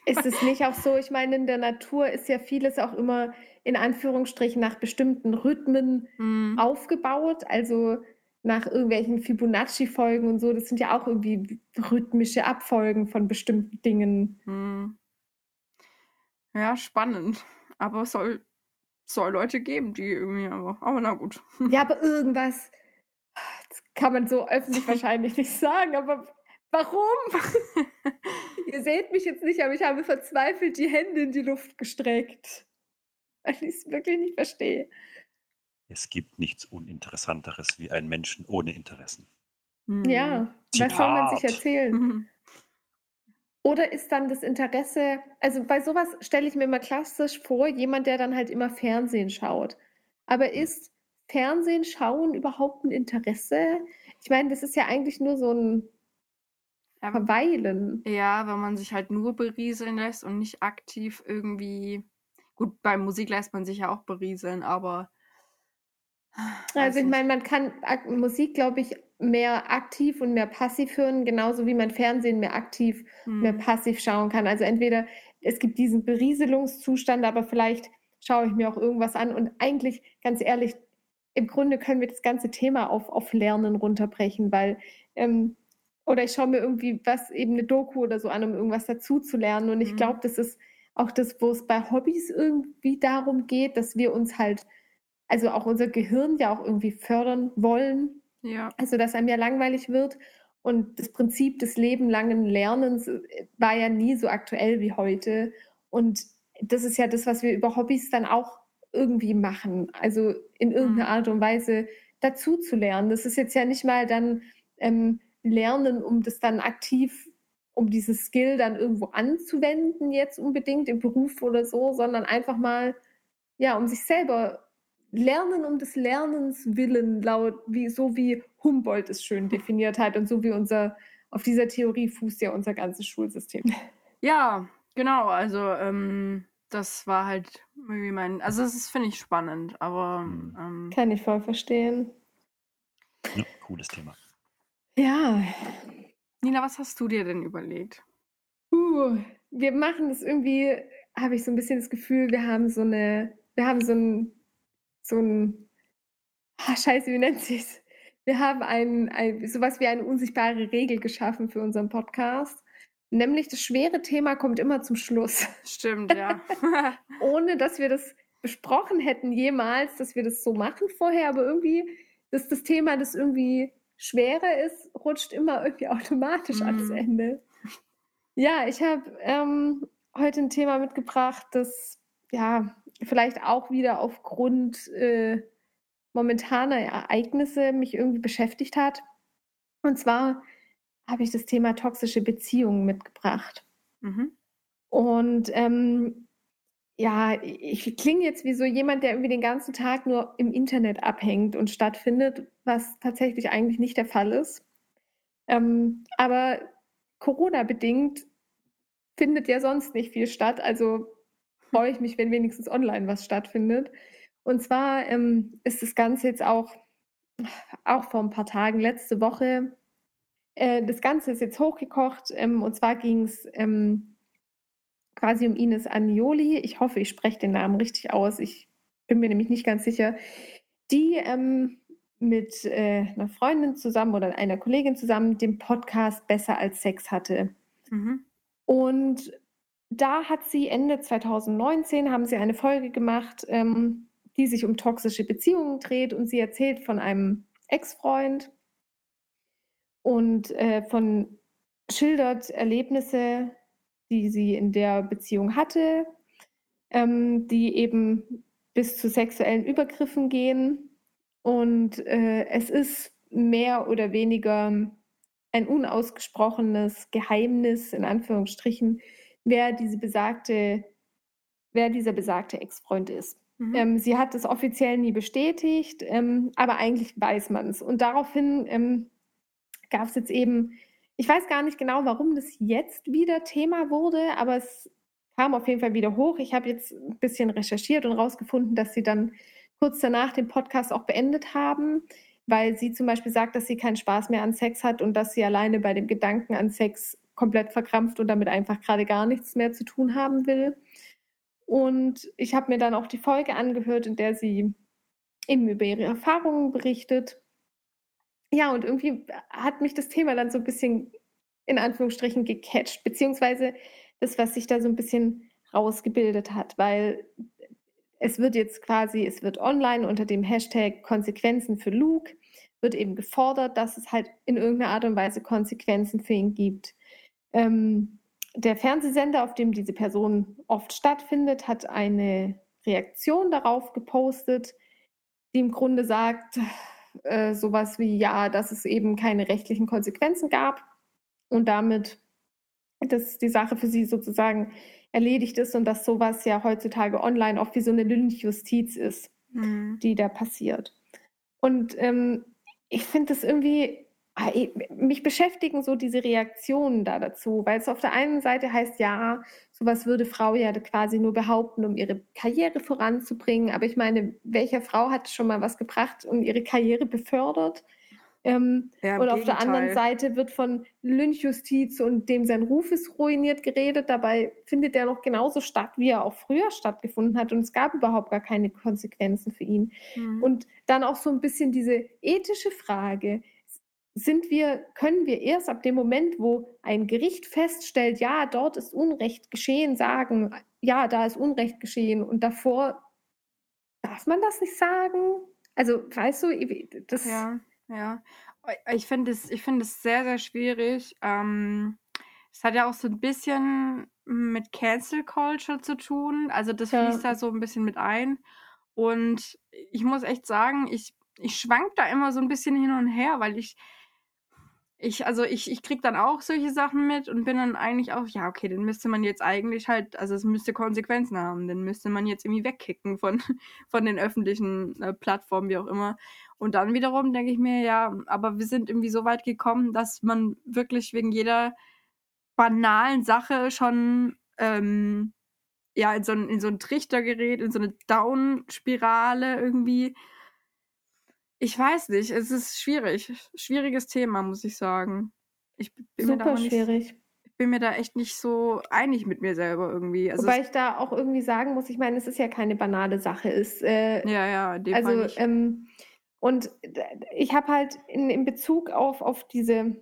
ist es [laughs] nicht auch so? Ich meine, in der Natur ist ja vieles auch immer in Anführungsstrichen nach bestimmten Rhythmen Hm. aufgebaut, also nach irgendwelchen Fibonacci-Folgen und so. Das sind ja auch irgendwie rhythmische Abfolgen von bestimmten Dingen. Hm. Ja, spannend. Aber es soll, soll Leute geben, die irgendwie, aber, aber na gut. Ja, aber irgendwas, das kann man so öffentlich [laughs] wahrscheinlich nicht sagen, aber warum? [laughs] Ihr seht mich jetzt nicht, aber ich habe verzweifelt die Hände in die Luft gestreckt, [laughs] weil ich es wirklich nicht verstehe. Es gibt nichts Uninteressanteres wie einen Menschen ohne Interessen. Hm. Ja, was soll man sich Zitat. erzählen? Mhm. Oder ist dann das Interesse, also bei sowas stelle ich mir immer klassisch vor, jemand, der dann halt immer Fernsehen schaut. Aber ist Fernsehen schauen überhaupt ein Interesse? Ich meine, das ist ja eigentlich nur so ein Verweilen. ja, wenn man sich halt nur berieseln lässt und nicht aktiv irgendwie. Gut, bei Musik lässt man sich ja auch berieseln, aber. [sighs] Also ich meine, man kann Musik, glaube ich, mehr aktiv und mehr passiv hören, genauso wie man Fernsehen mehr aktiv, mehr Hm. passiv schauen kann. Also entweder es gibt diesen Berieselungszustand, aber vielleicht schaue ich mir auch irgendwas an. Und eigentlich, ganz ehrlich, im Grunde können wir das ganze Thema auf, auf Lernen runterbrechen, weil, ähm, oder ich schaue mir irgendwie was, eben eine Doku oder so an, um irgendwas dazu zu lernen. Und ich Mhm. glaube, das ist auch das, wo es bei Hobbys irgendwie darum geht, dass wir uns halt, also auch unser Gehirn ja auch irgendwie fördern wollen. Ja. Also, dass einem ja langweilig wird. Und das Prinzip des lebenlangen Lernens äh, war ja nie so aktuell wie heute. Und das ist ja das, was wir über Hobbys dann auch irgendwie machen. Also in irgendeiner Mhm. Art und Weise dazu zu lernen. Das ist jetzt ja nicht mal dann ähm, Lernen, um das dann aktiv, um dieses Skill dann irgendwo anzuwenden, jetzt unbedingt im Beruf oder so, sondern einfach mal, ja, um sich selber Lernen um des Lernens willen, laut, wie, so wie Humboldt es schön definiert hat und so wie unser, auf dieser Theorie fußt ja unser ganzes Schulsystem. Ja, genau. Also, ähm, das war halt irgendwie mein. Also, das ist, finde ich, spannend, aber. Hm. Ähm, Kann ich voll verstehen. Ja, cooles Thema. Ja, Nina, was hast du dir denn überlegt? uh, wir machen das irgendwie, habe ich so ein bisschen das Gefühl, wir haben so eine, wir haben so ein, so ein, [laughs] ah, scheiße, wie nennt sich's? Wir haben ein, ein, sowas wie eine unsichtbare Regel geschaffen für unseren Podcast. Nämlich das schwere Thema kommt immer zum Schluss. [laughs] Stimmt, ja. [laughs] ohne dass wir das besprochen hätten jemals, dass wir das so machen vorher, aber irgendwie, dass das Thema, das irgendwie schwerer ist, rutscht immer irgendwie [laughs] automatisch ans Mhm. Ende. Ja, ich habe ähm, heute ein Thema mitgebracht, das ja vielleicht auch wieder aufgrund äh, momentaner Ereignisse mich irgendwie beschäftigt hat. Und zwar habe ich das Thema toxische Beziehungen mitgebracht. mhm. Und ähm, ja, ich klinge jetzt wie so jemand, der irgendwie den ganzen Tag nur im Internet abhängt und stattfindet, was tatsächlich eigentlich nicht der Fall ist. Ähm, aber Corona-bedingt findet ja sonst nicht viel statt. Also freue ich mich, wenn wenigstens online was stattfindet. Und zwar ähm, ist das Ganze jetzt auch, auch vor ein paar Tagen, letzte Woche, äh, das Ganze ist jetzt hochgekocht. Ähm, und zwar ging es quasi um Ines Anioli. Ich hoffe, ich spreche den Namen richtig aus. Ich bin mir nämlich nicht ganz sicher. Die ähm, mit äh, einer Freundin zusammen oder einer Kollegin zusammen den Podcast Besser als Sex hatte. Mhm. Und da hat sie Ende 2019 haben sie eine Folge gemacht, ähm, die sich um toxische Beziehungen dreht und sie erzählt von einem Ex-Freund und äh, von schildert Erlebnisse, die sie in der Beziehung hatte, ähm, die eben bis zu sexuellen Übergriffen gehen. Und äh, es ist mehr oder weniger ein unausgesprochenes Geheimnis, in Anführungsstrichen, wer diese besagte, wer dieser besagte Ex-Freund ist. Mhm. Ähm, sie hat es offiziell nie bestätigt, ähm, aber eigentlich weiß man es. Und daraufhin ähm, gab es jetzt eben, ich weiß gar nicht genau, warum das jetzt wieder Thema wurde, aber es kam auf jeden Fall wieder hoch. Ich habe jetzt ein bisschen recherchiert und herausgefunden, dass sie dann kurz danach den Podcast auch beendet haben, weil sie zum Beispiel sagt, dass sie keinen Spaß mehr an Sex hat und dass sie alleine bei dem Gedanken an Sex komplett verkrampft und damit einfach gerade gar nichts mehr zu tun haben will. Und ich habe mir dann auch die Folge angehört, in der sie eben über ihre Erfahrungen berichtet. Ja, und irgendwie hat mich das Thema dann so ein bisschen in Anführungsstrichen gecatcht, beziehungsweise das, was sich da so ein bisschen rausgebildet hat, weil es wird jetzt quasi, es wird online unter dem Hashtag Konsequenzen für Luke, wird eben gefordert, dass es halt in irgendeiner Art und Weise Konsequenzen für ihn gibt. Ähm, der Fernsehsender, auf dem diese Person oft stattfindet, hat eine Reaktion darauf gepostet, die im Grunde sagt, äh, sowas wie, ja, dass es eben keine rechtlichen Konsequenzen gab und damit, dass die Sache für sie sozusagen erledigt ist und dass sowas ja heutzutage online oft wie so eine Lynchjustiz ist, Mhm. die da passiert. Und ähm, ich finde das irgendwie, mich beschäftigen so diese Reaktionen da dazu, weil es auf der einen Seite heißt, ja, sowas würde Frau ja quasi nur behaupten, um ihre Karriere voranzubringen. Aber ich meine, welcher Frau hat schon mal was gebracht und ihre Karriere befördert? Ähm, ja, und auf der anderen Seite wird von Lynchjustiz und dem sein Ruf ist ruiniert geredet. Dabei findet er noch genauso statt, wie er auch früher stattgefunden hat. Und es gab überhaupt gar keine Konsequenzen für ihn. Mhm. Und dann auch so ein bisschen diese ethische Frage. Sind wir, können wir erst ab dem Moment, wo ein Gericht feststellt, ja, dort ist Unrecht geschehen, sagen, ja, da ist Unrecht geschehen und davor darf man das nicht sagen? Also, weißt du, das. Ja ja. Ich finde es, ich finde es sehr, sehr schwierig. Ähm, es hat ja auch so ein bisschen mit Cancel Culture zu tun. Also das ja. fließt da so ein bisschen mit ein. Und ich muss echt sagen, ich, ich schwank da immer so ein bisschen hin und her, weil ich, ich, also ich, ich krieg dann auch solche Sachen mit und bin dann eigentlich auch, ja, okay, den müsste man jetzt eigentlich halt, also es müsste Konsequenzen haben, den müsste man jetzt irgendwie wegkicken von, [laughs] von den öffentlichen äh, Plattformen, wie auch immer. Und dann wiederum denke ich mir, ja, aber wir sind irgendwie so weit gekommen, dass man wirklich wegen jeder banalen Sache schon ähm, ja, in so, ein, in so einen Trichter gerät, in so eine Down-Spirale irgendwie. Ich weiß nicht, es ist schwierig. Schwieriges Thema, muss ich sagen. Ich bin Super mir da nicht, schwierig. Ich bin mir da echt nicht so einig mit mir selber irgendwie. Also Wobei ich da auch irgendwie sagen muss, ich meine, es ist ja keine banale Sache. Ist, äh, ja, ja, dem also, Fall nicht. Ähm, und ich habe halt in, in Bezug auf, auf diese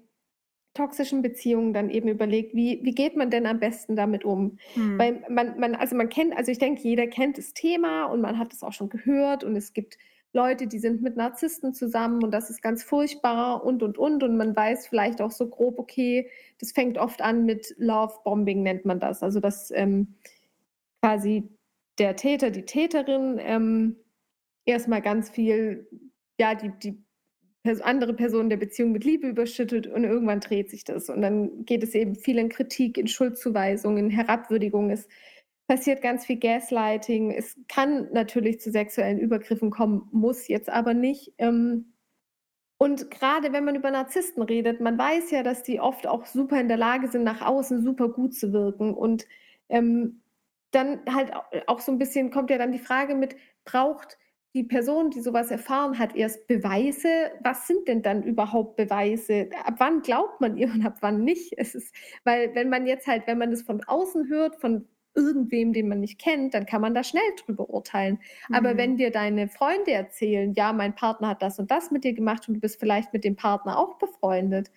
toxischen Beziehungen dann eben überlegt, wie, wie geht man denn am besten damit um? Hm. Weil man, man, also man kennt, also ich denke, jeder kennt das Thema und man hat es auch schon gehört und es gibt Leute, die sind mit Narzissten zusammen und das ist ganz furchtbar und und und und man weiß vielleicht auch so grob, okay, das fängt oft an mit Love Bombing nennt man das, also dass ähm, quasi der Täter, die Täterin ähm, erstmal ganz viel ja, die, die andere Person der Beziehung mit Liebe überschüttet und irgendwann dreht sich das. Und dann geht es eben viel in Kritik, in Schuldzuweisungen, in Herabwürdigung. Es passiert ganz viel Gaslighting. Es kann natürlich zu sexuellen Übergriffen kommen, muss jetzt aber nicht. Ähm, und gerade wenn man über Narzissten redet, man weiß ja, dass die oft auch super in der Lage sind, nach außen super gut zu wirken. Und ähm, dann halt auch so ein bisschen kommt ja dann die Frage mit, braucht die Person, die sowas erfahren hat, erst Beweise. Was sind denn dann überhaupt Beweise? Ab wann glaubt man ihr und ab wann nicht? Es ist, weil wenn man jetzt halt, wenn man das von außen hört, von irgendwem, den man nicht kennt, dann kann man da schnell drüber urteilen. Mhm. Aber wenn dir deine Freunde erzählen, ja, mein Partner hat das und das mit dir gemacht und du bist vielleicht mit dem Partner auch befreundet,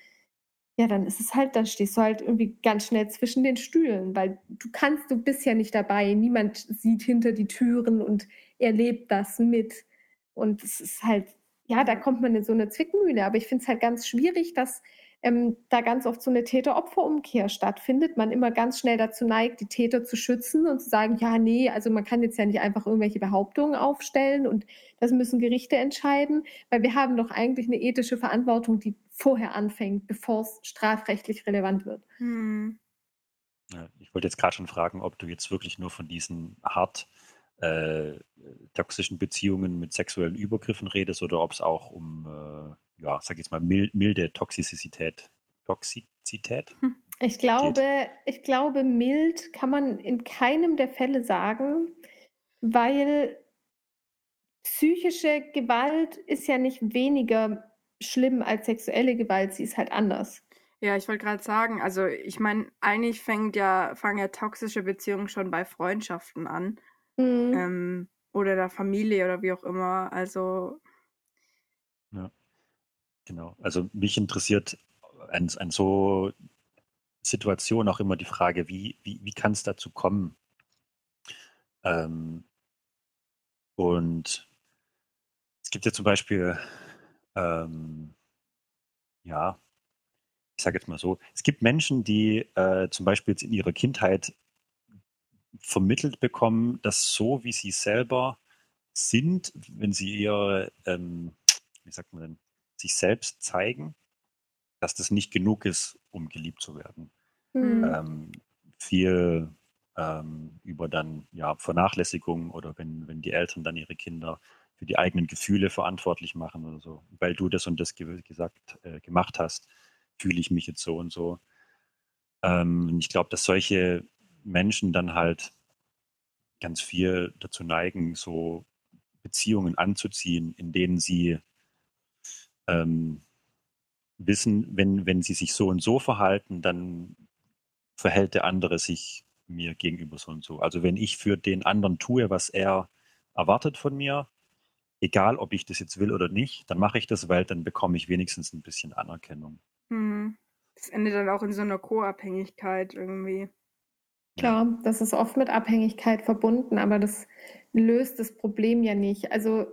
ja, dann ist es halt, dann stehst du halt irgendwie ganz schnell zwischen den Stühlen, weil du kannst, du bist ja nicht dabei, niemand sieht hinter die Türen und erlebt das mit. Und es ist halt, ja, da kommt man in so eine Zwickmühle. Aber ich finde es halt ganz schwierig, dass ähm, da ganz oft so eine Täter-Opfer-Umkehr stattfindet. Man immer ganz schnell dazu neigt, die Täter zu schützen und zu sagen, ja, nee, also man kann jetzt ja nicht einfach irgendwelche Behauptungen aufstellen und das müssen Gerichte entscheiden, weil wir haben doch eigentlich eine ethische Verantwortung, die vorher anfängt, bevor es strafrechtlich relevant wird. Hm. Ich wollte jetzt gerade schon fragen, ob du jetzt wirklich nur von diesen hart äh, toxischen Beziehungen mit sexuellen Übergriffen redest oder ob es auch um, äh, ja, sag jetzt mal, mild, milde Toxizität, Toxizität? Hm. Ich glaube, ich glaube, mild kann man in keinem der Fälle sagen, weil psychische Gewalt ist ja nicht weniger schlimm als sexuelle Gewalt, sie ist halt anders. Ja, ich wollte gerade sagen, also ich meine, eigentlich fängt ja, fangen ja toxische Beziehungen schon bei Freundschaften an. Mhm. Ähm, oder der Familie oder wie auch immer. Also. Ja, genau. Also mich interessiert an, an so Situationen auch immer die Frage, wie, wie, wie kann es dazu kommen? Ähm, und es gibt ja zum Beispiel, ähm, ja, ich sage jetzt mal so, es gibt Menschen, die äh, zum Beispiel jetzt in ihrer Kindheit vermittelt bekommen, dass so wie sie selber sind, wenn sie ihre, ähm, wie sagt man denn, sich selbst zeigen, dass das nicht genug ist, um geliebt zu werden. Mhm. Ähm, viel ähm, über dann ja Vernachlässigung oder wenn, wenn die Eltern dann ihre Kinder für die eigenen Gefühle verantwortlich machen oder so. Weil du das und das gesagt, äh, gemacht hast, fühle ich mich jetzt so und so. Ähm, ich glaube, dass solche Menschen dann halt ganz viel dazu neigen, so Beziehungen anzuziehen, in denen sie ähm, wissen, wenn, wenn sie sich so und so verhalten, dann verhält der andere sich mir gegenüber so und so. Also wenn ich für den anderen tue, was er erwartet von mir, egal ob ich das jetzt will oder nicht, dann mache ich das, weil dann bekomme ich wenigstens ein bisschen Anerkennung. Hm. Das endet dann auch in so einer Co-Abhängigkeit irgendwie. Klar, das ist oft mit Abhängigkeit verbunden, aber das löst das Problem ja nicht. Also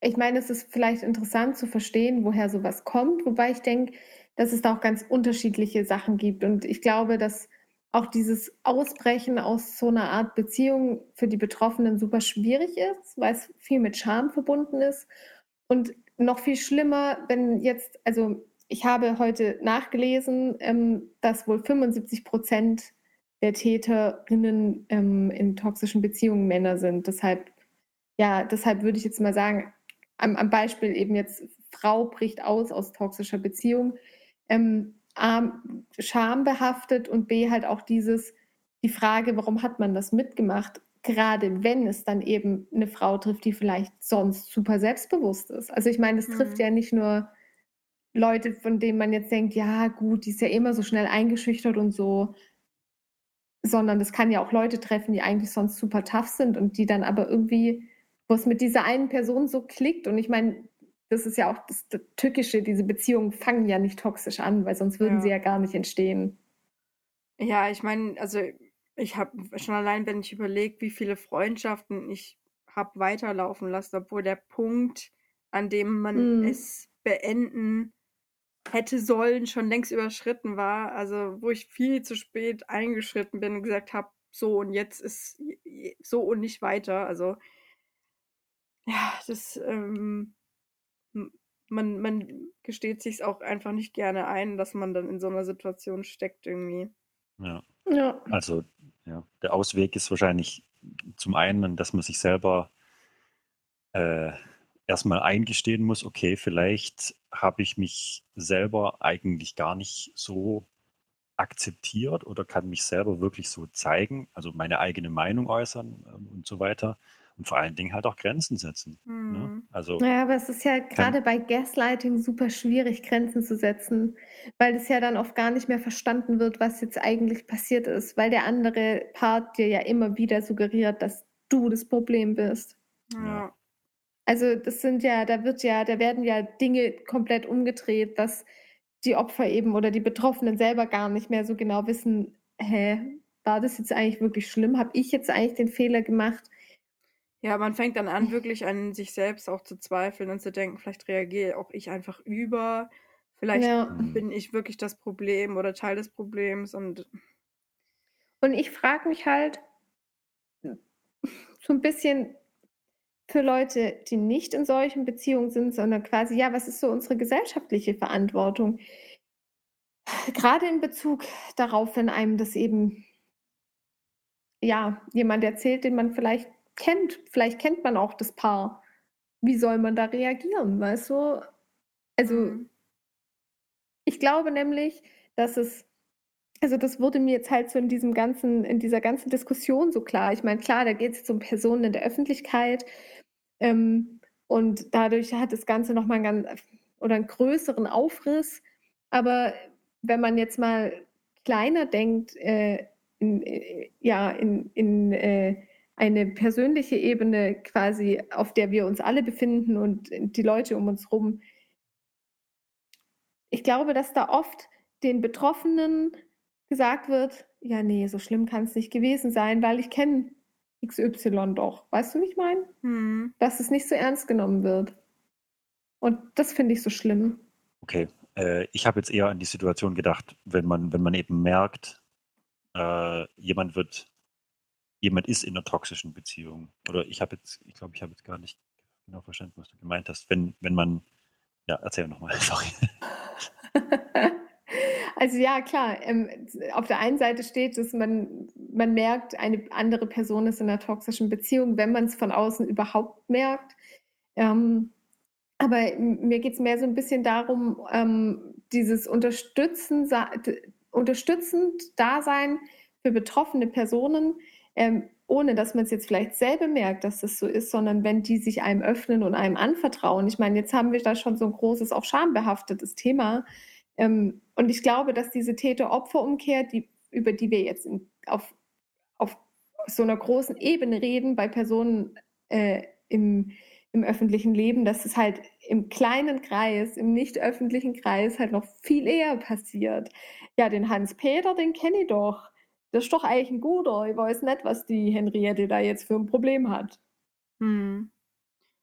ich meine, es ist vielleicht interessant zu verstehen, woher sowas kommt, wobei ich denke, dass es da auch ganz unterschiedliche Sachen gibt. Und ich glaube, dass auch dieses Ausbrechen aus so einer Art Beziehung für die Betroffenen super schwierig ist, weil es viel mit Scham verbunden ist. Und noch viel schlimmer, wenn jetzt, also ich habe heute nachgelesen, ähm, dass wohl 75 Prozent der Täterinnen ähm, in toxischen Beziehungen Männer sind. Deshalb, ja, deshalb würde ich jetzt mal sagen, am, am Beispiel eben jetzt, Frau bricht aus aus toxischer Beziehung, ähm, A, schambehaftet und B, halt auch dieses, die Frage, warum hat man das mitgemacht, gerade wenn es dann eben eine Frau trifft, die vielleicht sonst super selbstbewusst ist. Also ich meine, es mhm. trifft ja nicht nur Leute, von denen man jetzt denkt, ja gut, die ist ja immer so schnell eingeschüchtert und so, sondern das kann ja auch Leute treffen, die eigentlich sonst super tough sind und die dann aber irgendwie, wo es mit dieser einen Person so klickt und ich meine, das ist ja auch das, Tückische, diese Beziehungen fangen ja nicht toxisch an, weil sonst würden ja. sie ja gar nicht entstehen. Ja, ich meine, also ich habe schon allein, wenn ich überlege, wie viele Freundschaften ich habe weiterlaufen lassen, obwohl der Punkt, an dem man mm. es beenden hätte sollen, schon längst überschritten war. Also wo ich viel zu spät eingeschritten bin und gesagt habe, so und jetzt ist so und nicht weiter. Also ja, das ähm, man, man gesteht sich auch einfach nicht gerne ein, dass man dann in so einer Situation steckt irgendwie. Ja. ja. Also ja, der Ausweg ist wahrscheinlich zum einen, dass man sich selber äh, erstmal eingestehen muss, okay, vielleicht habe ich mich selber eigentlich gar nicht so akzeptiert oder kann mich selber wirklich so zeigen, also meine eigene Meinung äußern ähm, und so weiter und vor allen Dingen halt auch Grenzen setzen. Ne? Mhm. Also, ja, aber es ist ja gerade bei Gaslighting super schwierig, Grenzen zu setzen, weil es ja dann oft gar nicht mehr verstanden wird, was jetzt eigentlich passiert ist, weil der andere Part dir ja immer wieder suggeriert, dass du das Problem bist. Ja. Also das sind ja, da wird ja, da werden ja Dinge komplett umgedreht, dass die Opfer eben oder die Betroffenen selber gar nicht mehr so genau wissen, hä, war das jetzt eigentlich wirklich schlimm? Habe ich jetzt eigentlich den Fehler gemacht? Ja, man fängt dann an, wirklich an sich selbst auch zu zweifeln und zu denken, vielleicht reagiere auch ich einfach über, vielleicht ja. bin ich wirklich das Problem oder Teil des Problems und. Und ich frage mich halt so ein bisschen für Leute, die nicht in solchen Beziehungen sind, sondern quasi, ja, was ist so unsere gesellschaftliche Verantwortung? Gerade in Bezug darauf, wenn einem das eben, ja, jemand erzählt, den man vielleicht kennt, vielleicht kennt man auch das Paar. Wie soll man da reagieren, weißt du? Also, mhm. ich glaube nämlich, dass es, also das wurde mir jetzt halt so in diesem ganzen, in dieser ganzen Diskussion so klar. Ich meine, klar, da geht es jetzt um Personen in der Öffentlichkeit ähm, und dadurch hat das Ganze nochmal einen ganz oder einen größeren Aufriss. Aber wenn man jetzt mal kleiner denkt, äh, in, äh, ja, in, in äh, eine persönliche Ebene quasi, auf der wir uns alle befinden und die Leute um uns herum. Ich glaube, dass da oft den Betroffenen gesagt wird, ja, nee, so schlimm kann es nicht gewesen sein, weil ich kenne XY doch. Weißt du, wie ich meine? Hm. Dass es nicht so ernst genommen wird. Und das finde ich so schlimm. Okay, äh, ich habe jetzt eher an die Situation gedacht, wenn man, wenn man eben merkt, äh, jemand wird jemand ist in einer toxischen Beziehung. Oder ich habe jetzt, ich glaube, ich habe jetzt gar nicht genau verstanden, was du gemeint hast. Wenn, wenn man, ja, erzähl nochmal, [laughs] sorry. [laughs] Also ja, klar. Ähm, auf der einen Seite steht, dass man, man merkt, eine andere Person ist in einer toxischen Beziehung, wenn man es von außen überhaupt merkt. Ähm, aber mir geht es mehr so ein bisschen darum, ähm, dieses Unterstützen, unterstützend Dasein für betroffene Personen, ähm, ohne dass man es jetzt vielleicht selber merkt, dass das so ist, sondern wenn die sich einem öffnen und einem anvertrauen. Ich meine, jetzt haben wir da schon so ein großes, auch schambehaftetes Thema. Ähm, und ich glaube, dass diese Täter-Opfer-Umkehr, die, über die wir jetzt in, auf, auf so einer großen Ebene reden, bei Personen äh, im, im öffentlichen Leben, dass es halt im kleinen Kreis, im nicht öffentlichen Kreis halt noch viel eher passiert. Ja, den Hans-Peter, den kenne ich doch. Das ist doch eigentlich ein guter. Ich weiß nicht, was die Henriette da jetzt für ein Problem hat. Hm.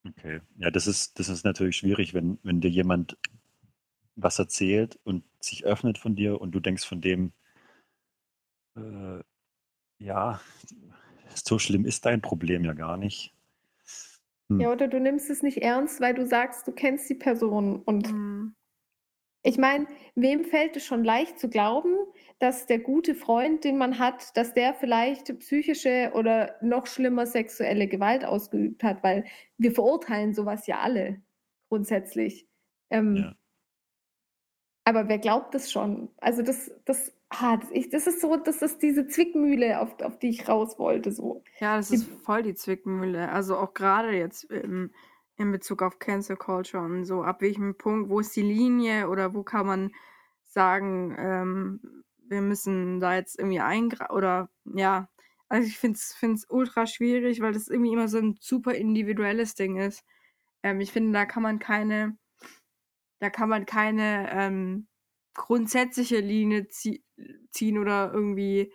Okay. Ja, das ist, das ist natürlich schwierig, wenn, wenn dir jemand was erzählt und sich öffnet von dir und du denkst von dem, äh, ja, so schlimm ist dein Problem ja gar nicht. Hm. Ja, oder du nimmst es nicht ernst, weil du sagst, du kennst die Person. Und mhm. ich meine, wem fällt es schon leicht zu glauben, dass der gute Freund, den man hat, dass der vielleicht psychische oder noch schlimmer sexuelle Gewalt ausgeübt hat, weil wir verurteilen sowas ja alle grundsätzlich. Ähm, ja. Aber wer glaubt das schon? Also das, das ah, das, ich, das ist so, das ist diese Zwickmühle, auf, auf die ich raus wollte. So. Ja, das ist voll die Zwickmühle. Also auch gerade jetzt im, in Bezug auf Cancel Culture und so, ab welchem Punkt, wo ist die Linie oder wo kann man sagen, ähm, wir müssen da jetzt irgendwie eingreifen oder ja, also ich finde es ultra schwierig, weil das irgendwie immer so ein super individuelles Ding ist. Ähm, ich finde, da kann man keine, da kann man keine ähm, grundsätzliche Linie zie ziehen oder irgendwie.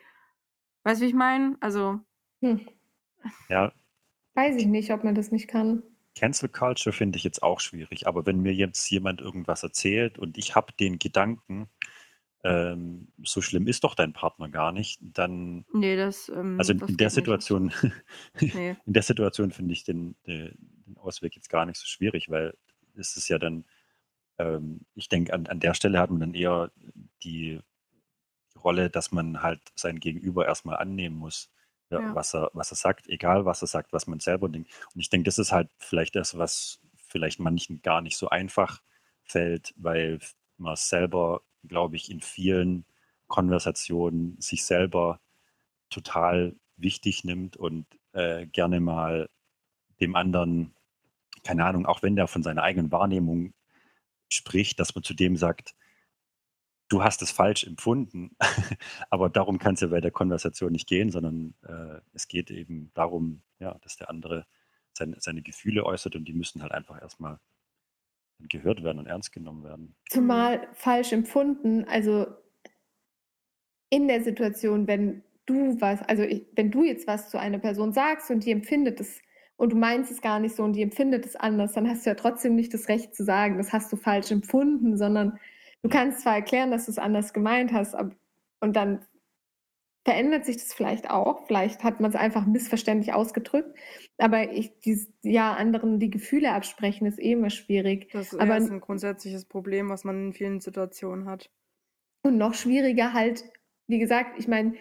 Weißt du, wie ich meine? Also. Hm. Ja. Weiß ich nicht, ob man das nicht kann. Cancel Culture finde ich jetzt auch schwierig, aber wenn mir jetzt jemand irgendwas erzählt und ich habe den Gedanken, ähm, so schlimm ist doch dein Partner gar nicht, dann. Nee, das. Ähm, also in, das in der Situation, [laughs] nee. in der Situation finde ich den, den, den, Ausweg jetzt gar nicht so schwierig, weil es ist ja dann ich denke, an, an der Stelle hat man dann eher die, die Rolle, dass man halt sein Gegenüber erstmal annehmen muss, ja, ja. Was, er, was er sagt, egal was er sagt, was man selber denkt. Und ich denke, das ist halt vielleicht das, was vielleicht manchen gar nicht so einfach fällt, weil man selber, glaube ich, in vielen Konversationen sich selber total wichtig nimmt und äh, gerne mal dem anderen, keine Ahnung, auch wenn der von seiner eigenen Wahrnehmung spricht, dass man zu dem sagt, du hast es falsch empfunden. [laughs] Aber darum kann es ja bei der Konversation nicht gehen, sondern äh, es geht eben darum, ja, dass der andere seine, seine Gefühle äußert und die müssen halt einfach erstmal gehört werden und ernst genommen werden. Zumal falsch empfunden, also in der Situation, wenn du was, also ich, wenn du jetzt was zu einer Person sagst und die empfindet es und du meinst es gar nicht so und die empfindet es anders, dann hast du ja trotzdem nicht das Recht zu sagen, das hast du falsch empfunden, sondern du kannst zwar erklären, dass du es anders gemeint hast, und dann verändert sich das vielleicht auch. Vielleicht hat man es einfach missverständlich ausgedrückt. Aber ich, dieses, ja, anderen die Gefühle absprechen, ist eh immer schwierig. Das aber, ist ein grundsätzliches Problem, was man in vielen Situationen hat. Und noch schwieriger halt, wie gesagt, ich meine,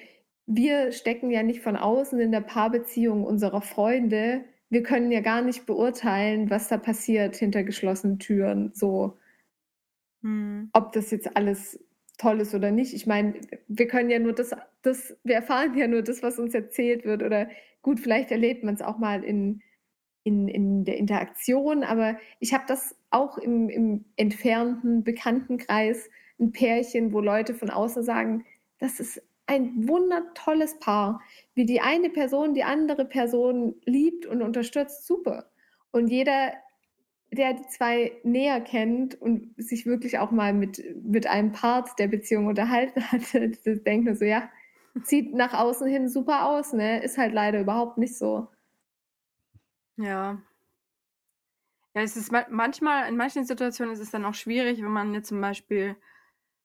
wir stecken ja nicht von außen in der Paarbeziehung unserer Freunde wir können ja gar nicht beurteilen, was da passiert hinter geschlossenen Türen. So, hm. ob das jetzt alles toll ist oder nicht. Ich meine, wir können ja nur das, das, wir erfahren ja nur das, was uns erzählt wird. Oder gut, vielleicht erlebt man es auch mal in, in, in der Interaktion, aber ich habe das auch im, im entfernten Bekanntenkreis, ein Pärchen, wo Leute von außen sagen, das ist ein wundertolles Paar. Wie die eine Person die andere Person liebt und unterstützt, super. Und jeder, der die zwei näher kennt und sich wirklich auch mal mit, mit einem Part der Beziehung unterhalten [laughs] hat, denkt nur so, ja, sieht nach außen hin super aus, ne? Ist halt leider überhaupt nicht so. Ja. Ja, es ist manchmal, in manchen Situationen ist es dann auch schwierig, wenn man jetzt zum Beispiel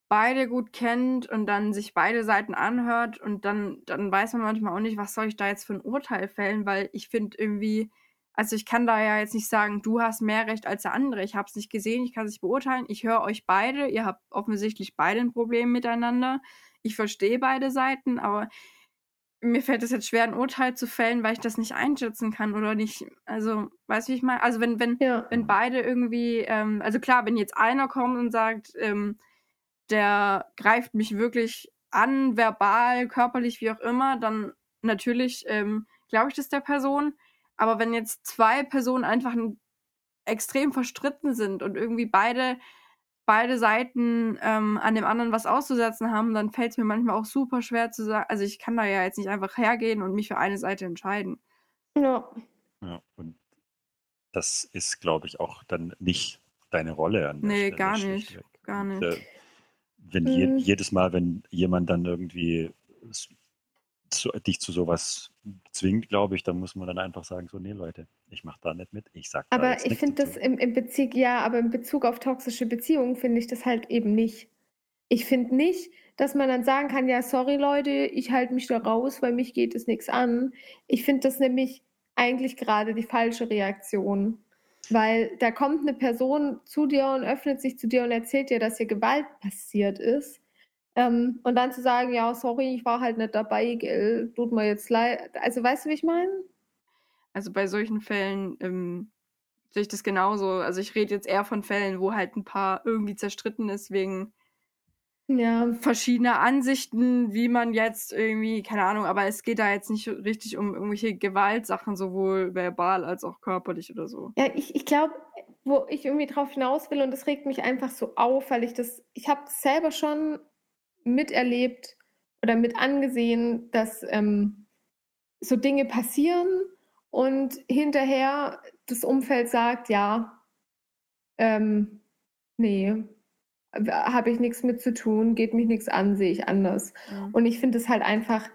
beide gut kennt und dann sich beide Seiten anhört und dann, dann weiß man manchmal auch nicht, was soll ich da jetzt für ein Urteil fällen, weil ich finde irgendwie, also ich kann da ja jetzt nicht sagen, du hast mehr Recht als der andere. Ich habe es nicht gesehen, ich kann es nicht beurteilen. Ich höre euch beide, ihr habt offensichtlich beide ein Problem miteinander. Ich verstehe beide Seiten, aber mir fällt es jetzt schwer, ein Urteil zu fällen, weil ich das nicht einschätzen kann oder nicht. Also, weißt du, wie ich meine? Also, wenn, wenn, Ja. wenn beide irgendwie, ähm, also klar, wenn jetzt einer kommt und sagt, ähm, der greift mich wirklich an, verbal, körperlich, wie auch immer, dann natürlich ähm, glaube ich das der Person. Aber wenn jetzt zwei Personen einfach extrem verstritten sind und irgendwie beide beide Seiten ähm, an dem anderen was auszusetzen haben, dann fällt es mir manchmal auch super schwer zu sagen. Also ich kann da ja jetzt nicht einfach hergehen und mich für eine Seite entscheiden. Ja. Ja, und das ist, glaube ich, auch dann nicht deine Rolle an der Nee, Stelle, gar nicht. Gar Und, nicht. Wenn je, Mhm. jedes Mal, wenn jemand dann irgendwie zu, dich zu sowas zwingt, glaube ich, dann muss man dann einfach sagen, so, nee, Leute, ich mache da nicht mit, ich sag da Aber ich finde das im, im Bezug, ja, aber in Bezug auf toxische Beziehungen finde ich das halt eben nicht. Ich finde nicht, dass man dann sagen kann, ja, sorry Leute, ich halte mich da raus, weil mich geht es nichts an. Ich finde das nämlich eigentlich gerade die falsche Reaktion. Weil da kommt eine Person zu dir und öffnet sich zu dir und erzählt dir, dass hier Gewalt passiert ist. Ähm, und dann zu sagen, ja, sorry, ich war halt nicht dabei, gell, tut mir jetzt leid. Also weißt du, wie ich meine? Also bei solchen Fällen ähm, sehe ich das genauso. Also ich rede jetzt eher von Fällen, wo halt ein Paar irgendwie zerstritten ist wegen Ja. verschiedener Ansichten, wie man jetzt irgendwie, keine Ahnung, aber es geht da jetzt nicht richtig um irgendwelche Gewaltsachen, sowohl verbal als auch körperlich oder so. Ja, ich, ich glaube, wo ich irgendwie drauf hinaus will, und das regt mich einfach so auf, weil ich das, ich habe selber schon miterlebt oder mit angesehen, dass ähm, so Dinge passieren und hinterher das Umfeld sagt, ja, ähm, nee, habe ich nichts mit zu tun, geht mich nichts an, sehe ich anders. Ja. Und ich finde es halt einfach,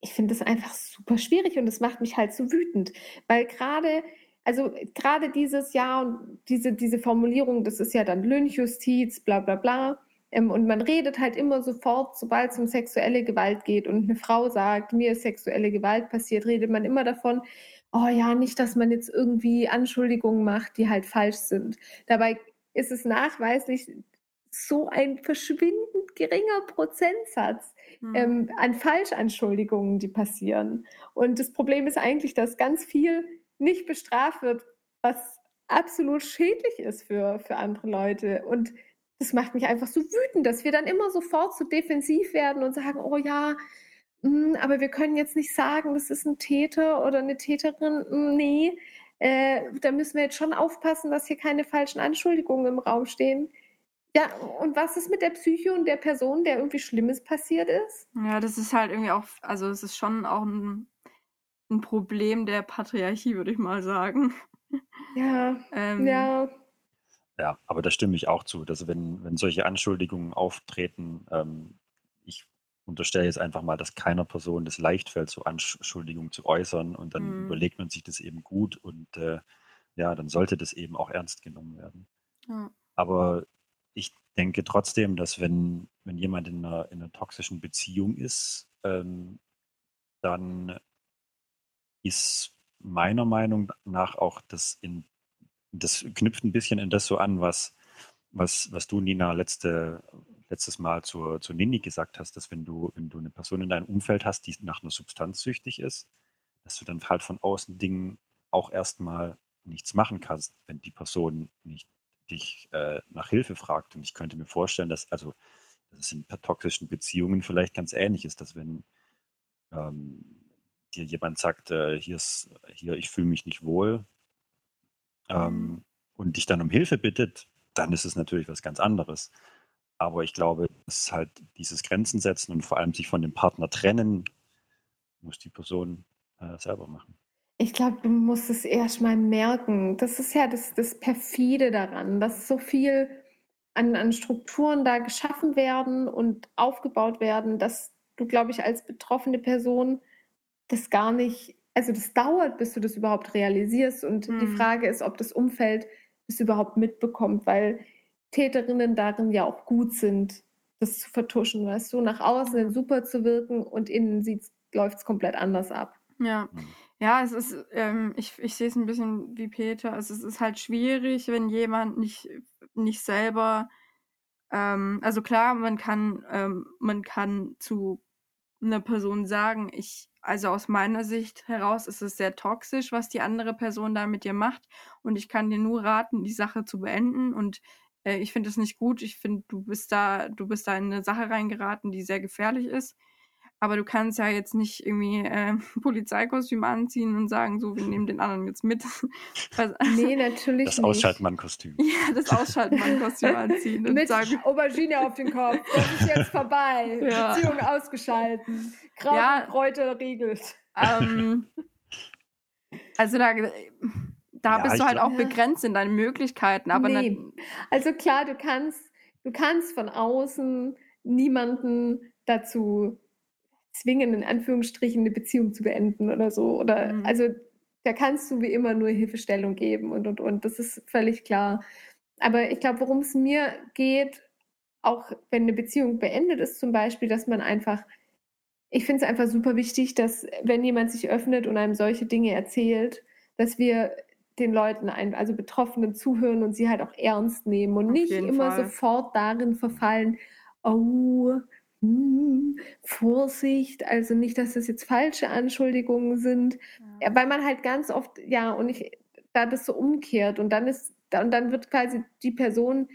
ich finde es einfach super schwierig und es macht mich halt so wütend, weil gerade, also gerade dieses Jahr und diese, diese Formulierung, das ist ja dann Lynchjustiz, bla bla bla. Ähm, und man redet halt immer sofort, sobald es um sexuelle Gewalt geht und eine Frau sagt, mir ist sexuelle Gewalt passiert, redet man immer davon, oh ja, nicht, dass man jetzt irgendwie Anschuldigungen macht, die halt falsch sind. Dabei ist es nachweislich so ein verschwindend geringer Prozentsatz Hm. ähm, an Falschanschuldigungen, die passieren. Und das Problem ist eigentlich, dass ganz viel nicht bestraft wird, was absolut schädlich ist für, für andere Leute. Und das macht mich einfach so wütend, dass wir dann immer sofort so defensiv werden und sagen, oh ja, mm, aber wir können jetzt nicht sagen, das ist ein Täter oder eine Täterin. Mm, Nee, äh, da müssen wir jetzt schon aufpassen, dass hier keine falschen Anschuldigungen im Raum stehen. Ja, und was ist mit der Psyche und der Person, der irgendwie Schlimmes passiert ist? Ja, das ist halt irgendwie auch, also es ist schon auch ein, ein Problem der Patriarchie, würde ich mal sagen. Ja, [laughs] Ähm, ja, Ja, aber da stimme ich auch zu, dass wenn, wenn solche Anschuldigungen auftreten, ähm, ich unterstelle jetzt einfach mal, dass keiner Person das leicht fällt, so Anschuldigungen zu äußern und dann Mhm. überlegt man sich das eben gut und äh, ja, dann sollte das eben auch ernst genommen werden. ja. Aber ich denke trotzdem, dass wenn, wenn jemand in einer, in einer toxischen Beziehung ist, ähm, dann ist meiner Meinung nach auch das in das knüpft ein bisschen in das so an, was, was, was du, Nina, letzte, letztes Mal zur, zur Nini gesagt hast, dass wenn du, wenn du eine Person in deinem Umfeld hast, die nach einer Substanz süchtig ist, dass du dann halt von außen Dingen auch erstmal nichts machen kannst, wenn die Person nicht dich äh, nach Hilfe fragt. Und ich könnte mir vorstellen, dass, also, dass es in toxischen Beziehungen vielleicht ganz ähnlich ist, dass wenn ähm, dir jemand sagt, äh, hier ist, hier, ich fühle mich nicht wohl, ähm, Mhm. und dich dann um Hilfe bittet, dann ist es natürlich was ganz anderes. Aber ich glaube, dass halt dieses Grenzen setzen und vor allem sich von dem Partner trennen, muss die Person äh, selber machen. Ich glaube, du musst es erst mal merken. Das ist ja das, das Perfide daran, dass so viel an, an Strukturen da geschaffen werden und aufgebaut werden, dass du, glaube ich, als betroffene Person das gar nicht, also das dauert, bis du das überhaupt realisierst. Und die Mhm. Frage ist, ob das Umfeld das überhaupt mitbekommt, weil Täterinnen darin ja auch gut sind, das zu vertuschen, weißt du, nach außen super zu wirken und innen läuft es komplett anders ab. Ja. Ja, es ist, ähm, ich, ich sehe es ein bisschen wie Peter. Also es ist halt schwierig, wenn jemand nicht, nicht selber, ähm, also klar, man kann, ähm, man kann zu einer Person sagen, ich, also aus meiner Sicht heraus ist es sehr toxisch, was die andere Person da mit dir macht. Und ich kann dir nur raten, die Sache zu beenden. Und äh, ich finde es nicht gut. Ich finde, du bist da, du bist da in eine Sache reingeraten, die sehr gefährlich ist. Aber du kannst ja jetzt nicht irgendwie äh, [laughs] Polizeikostüm anziehen und sagen, so, wir nehmen den anderen jetzt mit. [laughs] nee, [laughs] natürlich das nicht. Das Ausschaltmann-Kostüm. Ja, das Ausschaltmann-Kostüm anziehen. mit sagen, Aubergine auf den Kopf. Das ist jetzt vorbei. Ja. Beziehung ausgeschalten. Kraut ja. Kräuter regelt. Ähm, also da, da ja, bist du halt auch begrenzt in deinen Möglichkeiten. Aber nee. also klar, du kannst, du kannst von außen niemanden dazu zwingen, in Anführungsstrichen, eine Beziehung zu beenden oder so. Oder mhm. also da kannst du wie immer nur Hilfestellung geben und und und. Das ist völlig klar. Aber ich glaube, worum es mir geht, auch wenn eine Beziehung beendet ist, zum Beispiel, dass man einfach, ich finde es einfach super wichtig, dass wenn jemand sich öffnet und einem solche Dinge erzählt, dass wir den Leuten, ein, also Betroffenen zuhören und sie halt auch ernst nehmen und Auf nicht immer Fall. sofort darin verfallen, oh, hm, Vorsicht, also nicht, dass das jetzt falsche Anschuldigungen sind, ja. weil man halt ganz oft, ja, und ich, da das so umkehrt und dann ist, und dann wird quasi die Person,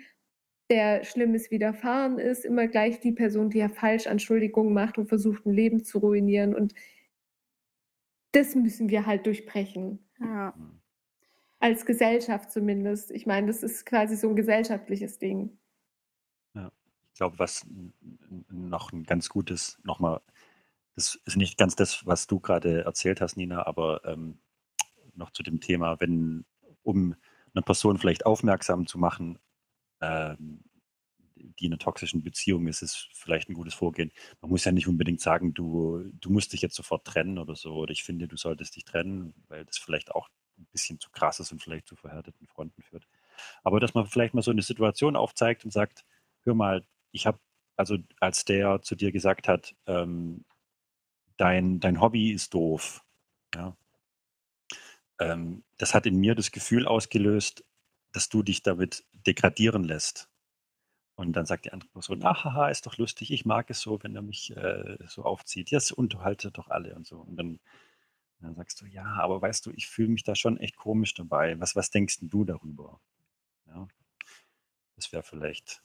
der Schlimmes widerfahren ist, immer gleich die Person, die ja Falschanschuldigungen macht und versucht, ein Leben zu ruinieren und das müssen wir halt durchbrechen. Ja. Als Gesellschaft zumindest. Ich meine, das ist quasi so ein gesellschaftliches Ding glaube, was noch ein ganz gutes, nochmal, das ist nicht ganz das, was du gerade erzählt hast, Nina, aber ähm, noch zu dem Thema, wenn, um eine Person vielleicht aufmerksam zu machen, ähm, die in einer toxischen Beziehung ist, ist vielleicht ein gutes Vorgehen. Man muss ja nicht unbedingt sagen, du, du musst dich jetzt sofort trennen oder so, oder ich finde, du solltest dich trennen, weil das vielleicht auch ein bisschen zu krass ist und vielleicht zu verhärteten Fronten führt. Aber dass man vielleicht mal so eine Situation aufzeigt und sagt, hör mal, ich habe, also als der zu dir gesagt hat, ähm, dein, dein Hobby ist doof, ja, ähm, das hat in mir das Gefühl ausgelöst, dass du dich damit degradieren lässt. Und dann sagt die andere Person, ach, haha, ist doch lustig, ich mag es so, wenn er mich äh, so aufzieht. Jetzt unterhalte doch alle und so. Und dann, dann sagst du, ja, aber weißt du, ich fühle mich da schon echt komisch dabei. Was, was denkst du darüber? Ja, das wäre vielleicht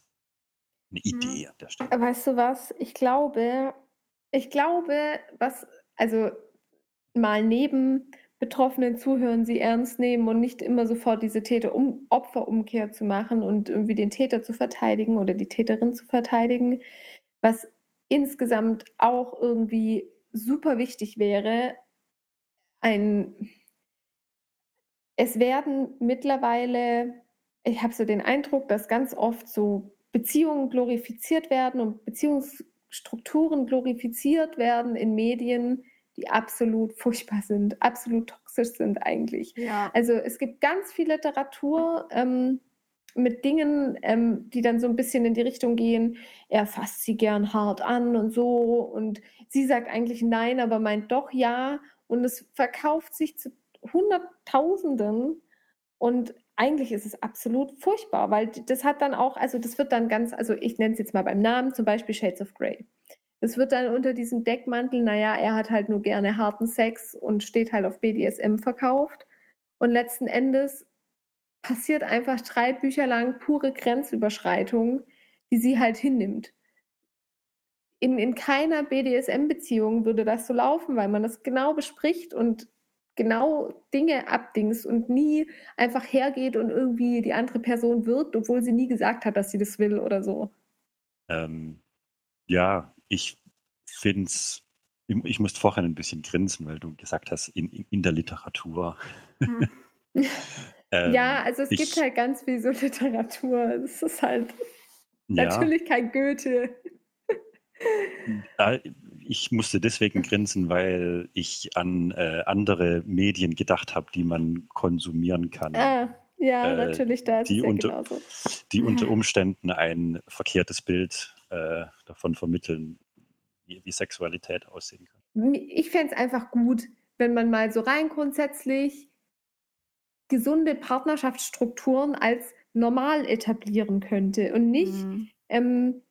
eine mhm. Idee an der Stelle. Weißt du was? Ich glaube, ich glaube, was, also mal neben Betroffenen zuhören, sie ernst nehmen und nicht immer sofort diese Täter-Opfer-Umkehr zu machen und irgendwie den Täter zu verteidigen oder die Täterin zu verteidigen, was insgesamt auch irgendwie super wichtig wäre, ein es werden mittlerweile, ich habe so den Eindruck, dass ganz oft so Beziehungen glorifiziert werden und Beziehungsstrukturen glorifiziert werden in Medien, die absolut [laughs] furchtbar sind, absolut toxisch sind eigentlich. Ja. Also es gibt ganz viel Literatur ähm, mit Dingen, ähm, die dann so ein bisschen in die Richtung gehen, er fasst sie gern hart an und so und sie sagt eigentlich nein, aber meint doch ja und es verkauft sich zu Hunderttausenden und eigentlich ist es absolut furchtbar, weil das hat dann auch, also das wird dann ganz, also ich nenne es jetzt mal beim Namen, zum Beispiel Shades of Grey. Das wird dann unter diesem Deckmantel, naja, er hat halt nur gerne harten Sex und steht halt auf BDSM verkauft. Und letzten Endes passiert einfach drei Bücher lang pure Grenzüberschreitung, die sie halt hinnimmt. In, in keiner BDSM-Beziehung würde das so laufen, weil man das genau bespricht und genau Dinge abdings und nie einfach hergeht und irgendwie die andere Person wirkt, obwohl sie nie gesagt hat, dass sie das will oder so. Ähm, ja, ich finde es, ich musste vorhin ein bisschen grinsen, weil du gesagt hast, in, in der Literatur. Hm. [laughs] ähm, ja, also es ich, gibt halt ganz viel so [laughs] Literatur. Es ist halt ja, natürlich kein Goethe. Ich musste deswegen grinsen, weil ich an äh, andere Medien gedacht habe, die man konsumieren kann. Ah, ja, äh, natürlich, da ist die, unter, genauso. die unter Umständen ein verkehrtes Bild äh, davon vermitteln, wie, wie Sexualität aussehen kann. Ich fände es einfach gut, wenn man mal so rein grundsätzlich gesunde Partnerschaftsstrukturen als normal etablieren könnte und nicht mhm. ähm,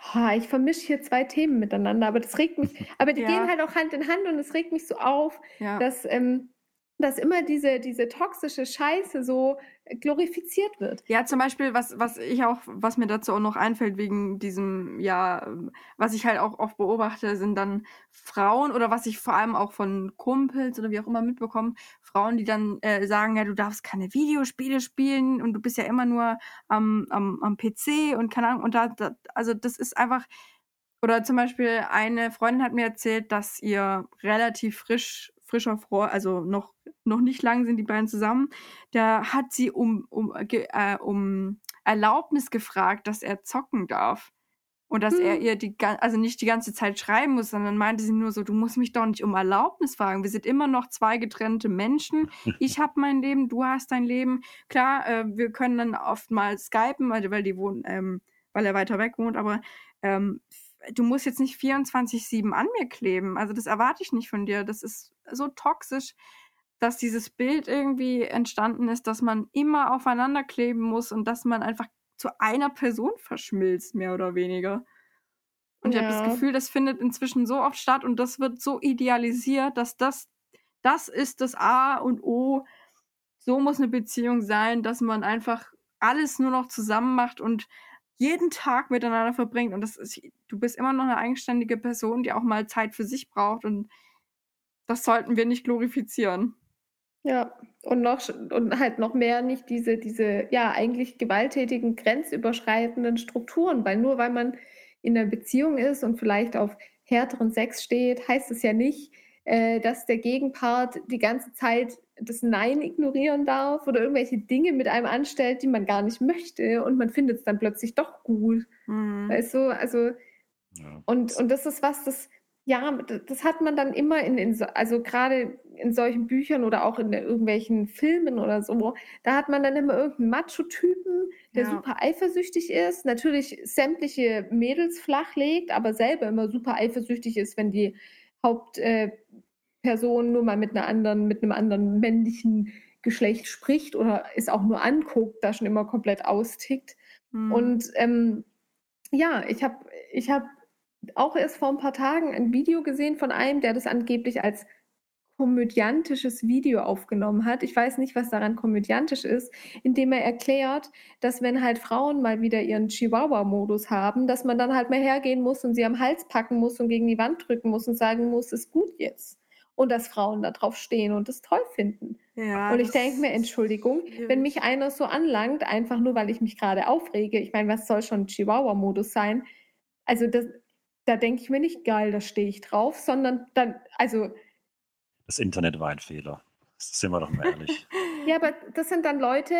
Ha, ich vermische hier zwei Themen miteinander, aber das regt mich, [laughs] aber die Ja. gehen halt auch Hand in Hand und es regt mich so auf, Ja. dass, ähm, dass immer diese, diese toxische Scheiße so glorifiziert wird. Ja, zum Beispiel, was, was ich auch, was mir dazu auch noch einfällt, wegen diesem, ja, was ich halt auch oft beobachte, sind dann Frauen oder was ich vor allem auch von Kumpels oder wie auch immer mitbekomme, Frauen, die dann äh, sagen, ja, du darfst keine Videospiele spielen und du bist ja immer nur am, am, am PC und keine Ahnung, und da, da, also das ist einfach, oder zum Beispiel eine Freundin hat mir erzählt, dass ihr relativ frisch, frischer Freund, also noch, noch nicht lang sind die beiden zusammen, da hat sie um, um, äh, um Erlaubnis gefragt, dass er zocken darf. Und dass er Hm. ihr die, also nicht die ganze Zeit schreiben muss, sondern meinte sie nur so, du musst mich doch nicht um Erlaubnis fragen. Wir sind immer noch zwei getrennte Menschen. Ich habe mein Leben, du hast dein Leben. Klar, äh, wir können dann oft mal skypen, weil, weil die wohnen, ähm, weil er weiter weg wohnt, aber ähm, du musst jetzt nicht 24-7 an mir kleben. Also das erwarte ich nicht von dir. Das ist so toxisch, dass dieses Bild irgendwie entstanden ist, dass man immer aufeinander kleben muss und dass man einfach zu einer Person verschmilzt, mehr oder weniger. Und ich habe das Ja. Gefühl, das findet inzwischen so oft statt und das wird so idealisiert, dass das, das ist das A und O. So muss eine Beziehung sein, dass man einfach alles nur noch zusammen macht und jeden Tag miteinander verbringt. Und das ist, du bist immer noch eine eigenständige Person, die auch mal Zeit für sich braucht. Und das sollten wir nicht glorifizieren. Ja, und noch und halt noch mehr nicht diese, diese ja eigentlich gewalttätigen, grenzüberschreitenden Strukturen, weil nur weil man in einer Beziehung ist und vielleicht auf härteren Sex steht, heißt es ja nicht, äh, dass der Gegenpart die ganze Zeit das Nein ignorieren darf oder irgendwelche Dinge mit einem anstellt, die man gar nicht möchte und man findet es dann plötzlich doch gut. Mhm. Weißt du, also Ja. und, und das ist was, das, ja, das hat man dann immer in, in so, also gerade in solchen Büchern oder auch in irgendwelchen Filmen oder so, da hat man dann immer irgendeinen Macho-Typen, der Ja. super eifersüchtig ist, natürlich sämtliche Mädels flachlegt, aber selber immer super eifersüchtig ist, wenn die Hauptperson äh, nur mal mit einer anderen, mit einem anderen männlichen Geschlecht spricht oder es auch nur anguckt, da schon immer komplett austickt. Mhm. Und ähm, ja, ich habe ich hab auch erst vor ein paar Tagen ein Video gesehen von einem, der das angeblich als komödiantisches Video aufgenommen hat. Ich weiß nicht, was daran komödiantisch ist, indem er erklärt, dass wenn halt Frauen mal wieder ihren Chihuahua-Modus haben, dass man dann halt mal hergehen muss und sie am Hals packen muss und gegen die Wand drücken muss und sagen muss, ist gut jetzt. Und dass Frauen da drauf stehen und das toll finden. ja, und ich denke mir, Entschuldigung, wenn mich einer so anlangt, einfach nur weil ich mich gerade aufrege, ich meine, was soll schon Chihuahua-Modus sein? Also das, da denke ich mir nicht, geil, da stehe ich drauf, sondern dann, also, Das Internet war ein Fehler. Sind wir doch mal ehrlich. [laughs] ja, aber das sind dann Leute,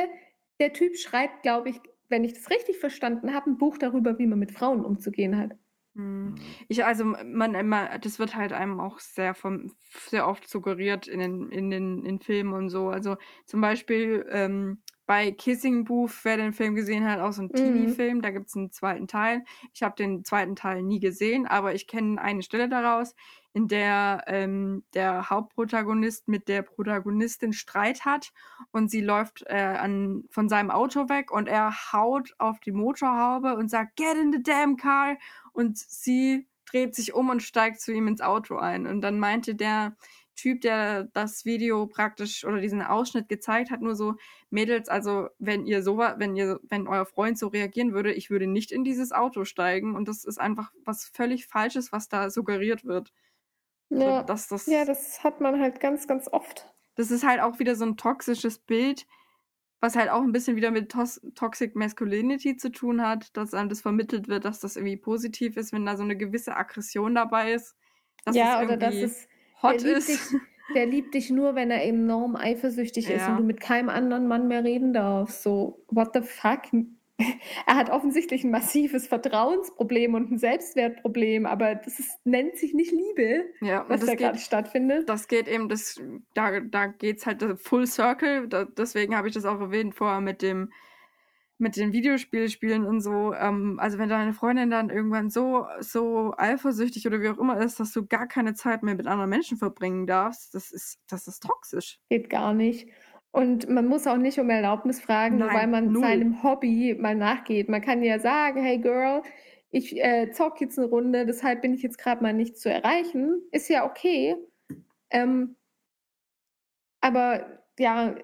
der Typ schreibt, glaube ich, wenn ich das richtig verstanden habe, ein Buch darüber, wie man mit Frauen umzugehen hat. Mhm. Mhm. Ich, also man immer, das wird halt einem auch sehr vom, sehr oft suggeriert in den, in den, in Filmen und so. Also zum Beispiel ähm, bei Kissing Booth, wer den Film gesehen hat, auch so ein Mhm. Teenie-Film, da gibt es einen zweiten Teil. Ich habe den zweiten Teil nie gesehen, aber ich kenne eine Stelle daraus, in der ähm, der Hauptprotagonist mit der Protagonistin Streit hat und sie läuft äh, an, von seinem Auto weg und er haut auf die Motorhaube und sagt, get in the damn car und sie dreht sich um und steigt zu ihm ins Auto ein. Und dann meinte der Typ, der das Video praktisch oder diesen Ausschnitt gezeigt hat, nur so, Mädels, also wenn ihr so, wenn ihr, wenn euer Freund so reagieren würde, ich würde nicht in dieses Auto steigen. Und das ist einfach was völlig Falsches, was da suggeriert wird. Ja, dass das, ja, das hat man halt ganz, ganz oft. das ist halt auch wieder so ein toxisches Bild, was halt auch ein bisschen wieder mit Tos Toxic Masculinity zu tun hat, dass einem das vermittelt wird, dass das irgendwie positiv ist, wenn da so eine gewisse Aggression dabei ist. Dass ja, oder dass es hot der liebt ist. Dich, der liebt dich nur, wenn er enorm eifersüchtig ist Ja. und du mit keinem anderen Mann mehr reden darfst. So, what the fuck? Er hat offensichtlich ein massives Vertrauensproblem und ein Selbstwertproblem, aber das ist, nennt sich nicht Liebe, Ja, was da das gerade geht, stattfindet. das geht eben, das, da, da geht's halt äh, full circle. Da, deswegen habe ich das auch erwähnt vorher mit dem, mit den Videospielspielen und so. Ähm, also wenn deine Freundin dann irgendwann so, so eifersüchtig oder wie auch immer ist, dass du gar keine Zeit mehr mit anderen Menschen verbringen darfst, das ist, das ist toxisch. Geht gar nicht. Und man muss auch nicht um Erlaubnis fragen, nur Nein, weil man null. seinem Hobby mal nachgeht. Man kann ja sagen, hey Girl, ich äh, zock jetzt eine Runde, deshalb bin ich jetzt gerade mal nicht zu erreichen, ist ja okay. Ähm, aber ja,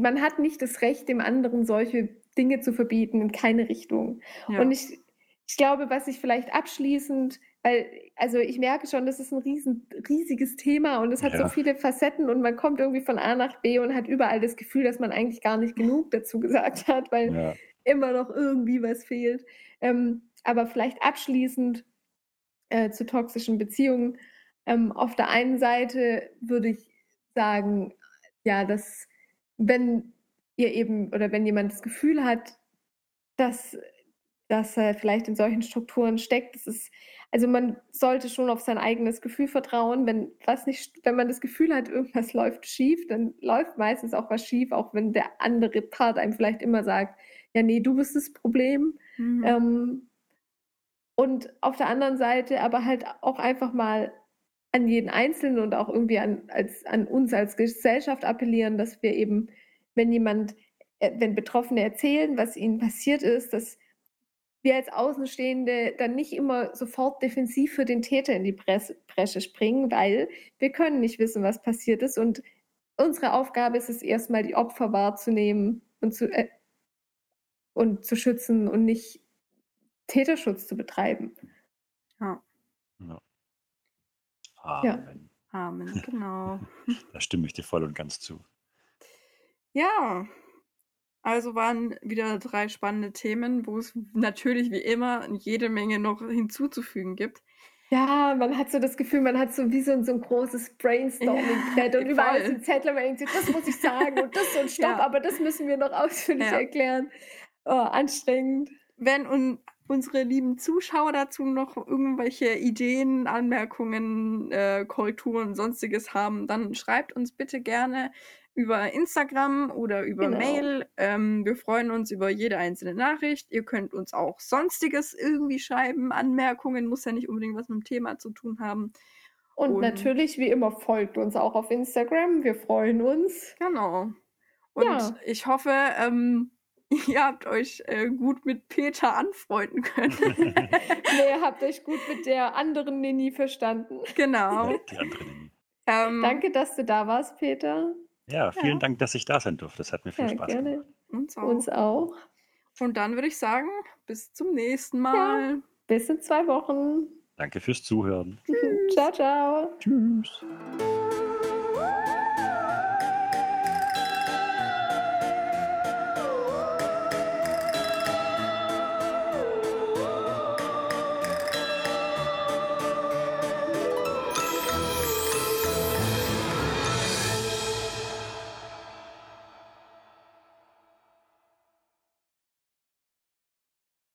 man hat nicht das Recht, dem anderen solche Dinge zu verbieten in keine Richtung. Ja. Und ich, ich glaube, was ich vielleicht abschließend, weil, also ich merke schon, das ist ein riesen, riesiges Thema und es hat so Ja. viele Facetten und man kommt irgendwie von A nach B und hat überall das Gefühl, dass man eigentlich gar nicht genug dazu gesagt hat, weil Ja. immer noch irgendwie was fehlt. Ähm, aber vielleicht abschließend äh, zu toxischen Beziehungen. Ähm, auf der einen Seite würde ich sagen, ja, dass wenn ihr eben oder wenn jemand das Gefühl hat, dass, dass er vielleicht in solchen Strukturen steckt, das ist, also man sollte schon auf sein eigenes Gefühl vertrauen. Wenn was nicht, wenn man das Gefühl hat, irgendwas [laughs] läuft schief, dann läuft meistens auch was schief, auch wenn der andere Part einem vielleicht immer sagt, ja, nee, du bist das Problem. Mhm. Ähm, und auf der anderen Seite aber halt auch einfach mal an jeden Einzelnen und auch irgendwie an, als, an uns als Gesellschaft appellieren, dass wir eben, wenn jemand, äh, wenn Betroffene erzählen, was ihnen passiert ist, dass wir als Außenstehende dann nicht immer sofort defensiv für den Täter in die Presse, Bresche springen, weil wir können nicht wissen, was passiert ist. Und unsere Aufgabe ist es erstmal, die Opfer wahrzunehmen und zu, äh, und zu schützen und nicht Täterschutz zu betreiben. ja. Amen. Amen, genau. [laughs] Da stimme ich dir voll und ganz zu. Ja, also waren wieder drei spannende Themen, wo es natürlich wie immer jede Menge noch hinzuzufügen gibt. Ja, man hat so das Gefühl, man hat so wie so ein, so ein großes Brainstorming-Brett Ja, und überall voll. sind Zettel, man denkt sich, das muss ich sagen und das und [laughs] stopp, Ja. aber das müssen wir noch ausführlich Ja. erklären. Oh, anstrengend. Wenn un unsere lieben Zuschauer dazu noch irgendwelche Ideen, Anmerkungen, äh, Korrekturen, sonstiges haben, dann schreibt uns bitte gerne über Instagram oder über Genau. Mail. Ähm, wir freuen uns über jede einzelne Nachricht. Ihr könnt uns auch sonstiges irgendwie schreiben. Anmerkungen muss ja nicht unbedingt was mit dem Thema zu tun haben. Und, Und- natürlich, wie immer, folgt uns auch auf Instagram. Wir freuen uns. Genau. Und Ja. ich hoffe, ähm, [laughs] ihr habt euch äh, gut mit Peter anfreunden können. [laughs] [laughs] ihr habt euch gut mit der anderen Nini verstanden. genau. Die andere Nini. Ähm, Danke, dass du da warst, Peter. Ja, vielen Ja. Dank, dass ich da sein durfte. Das hat mir viel Ja, Spaß gerne. gemacht. Uns auch. Uns auch. Und dann würde ich sagen, bis zum nächsten Mal. Bis in zwei Wochen. Danke fürs Zuhören. Ciao, ciao. Tschüss.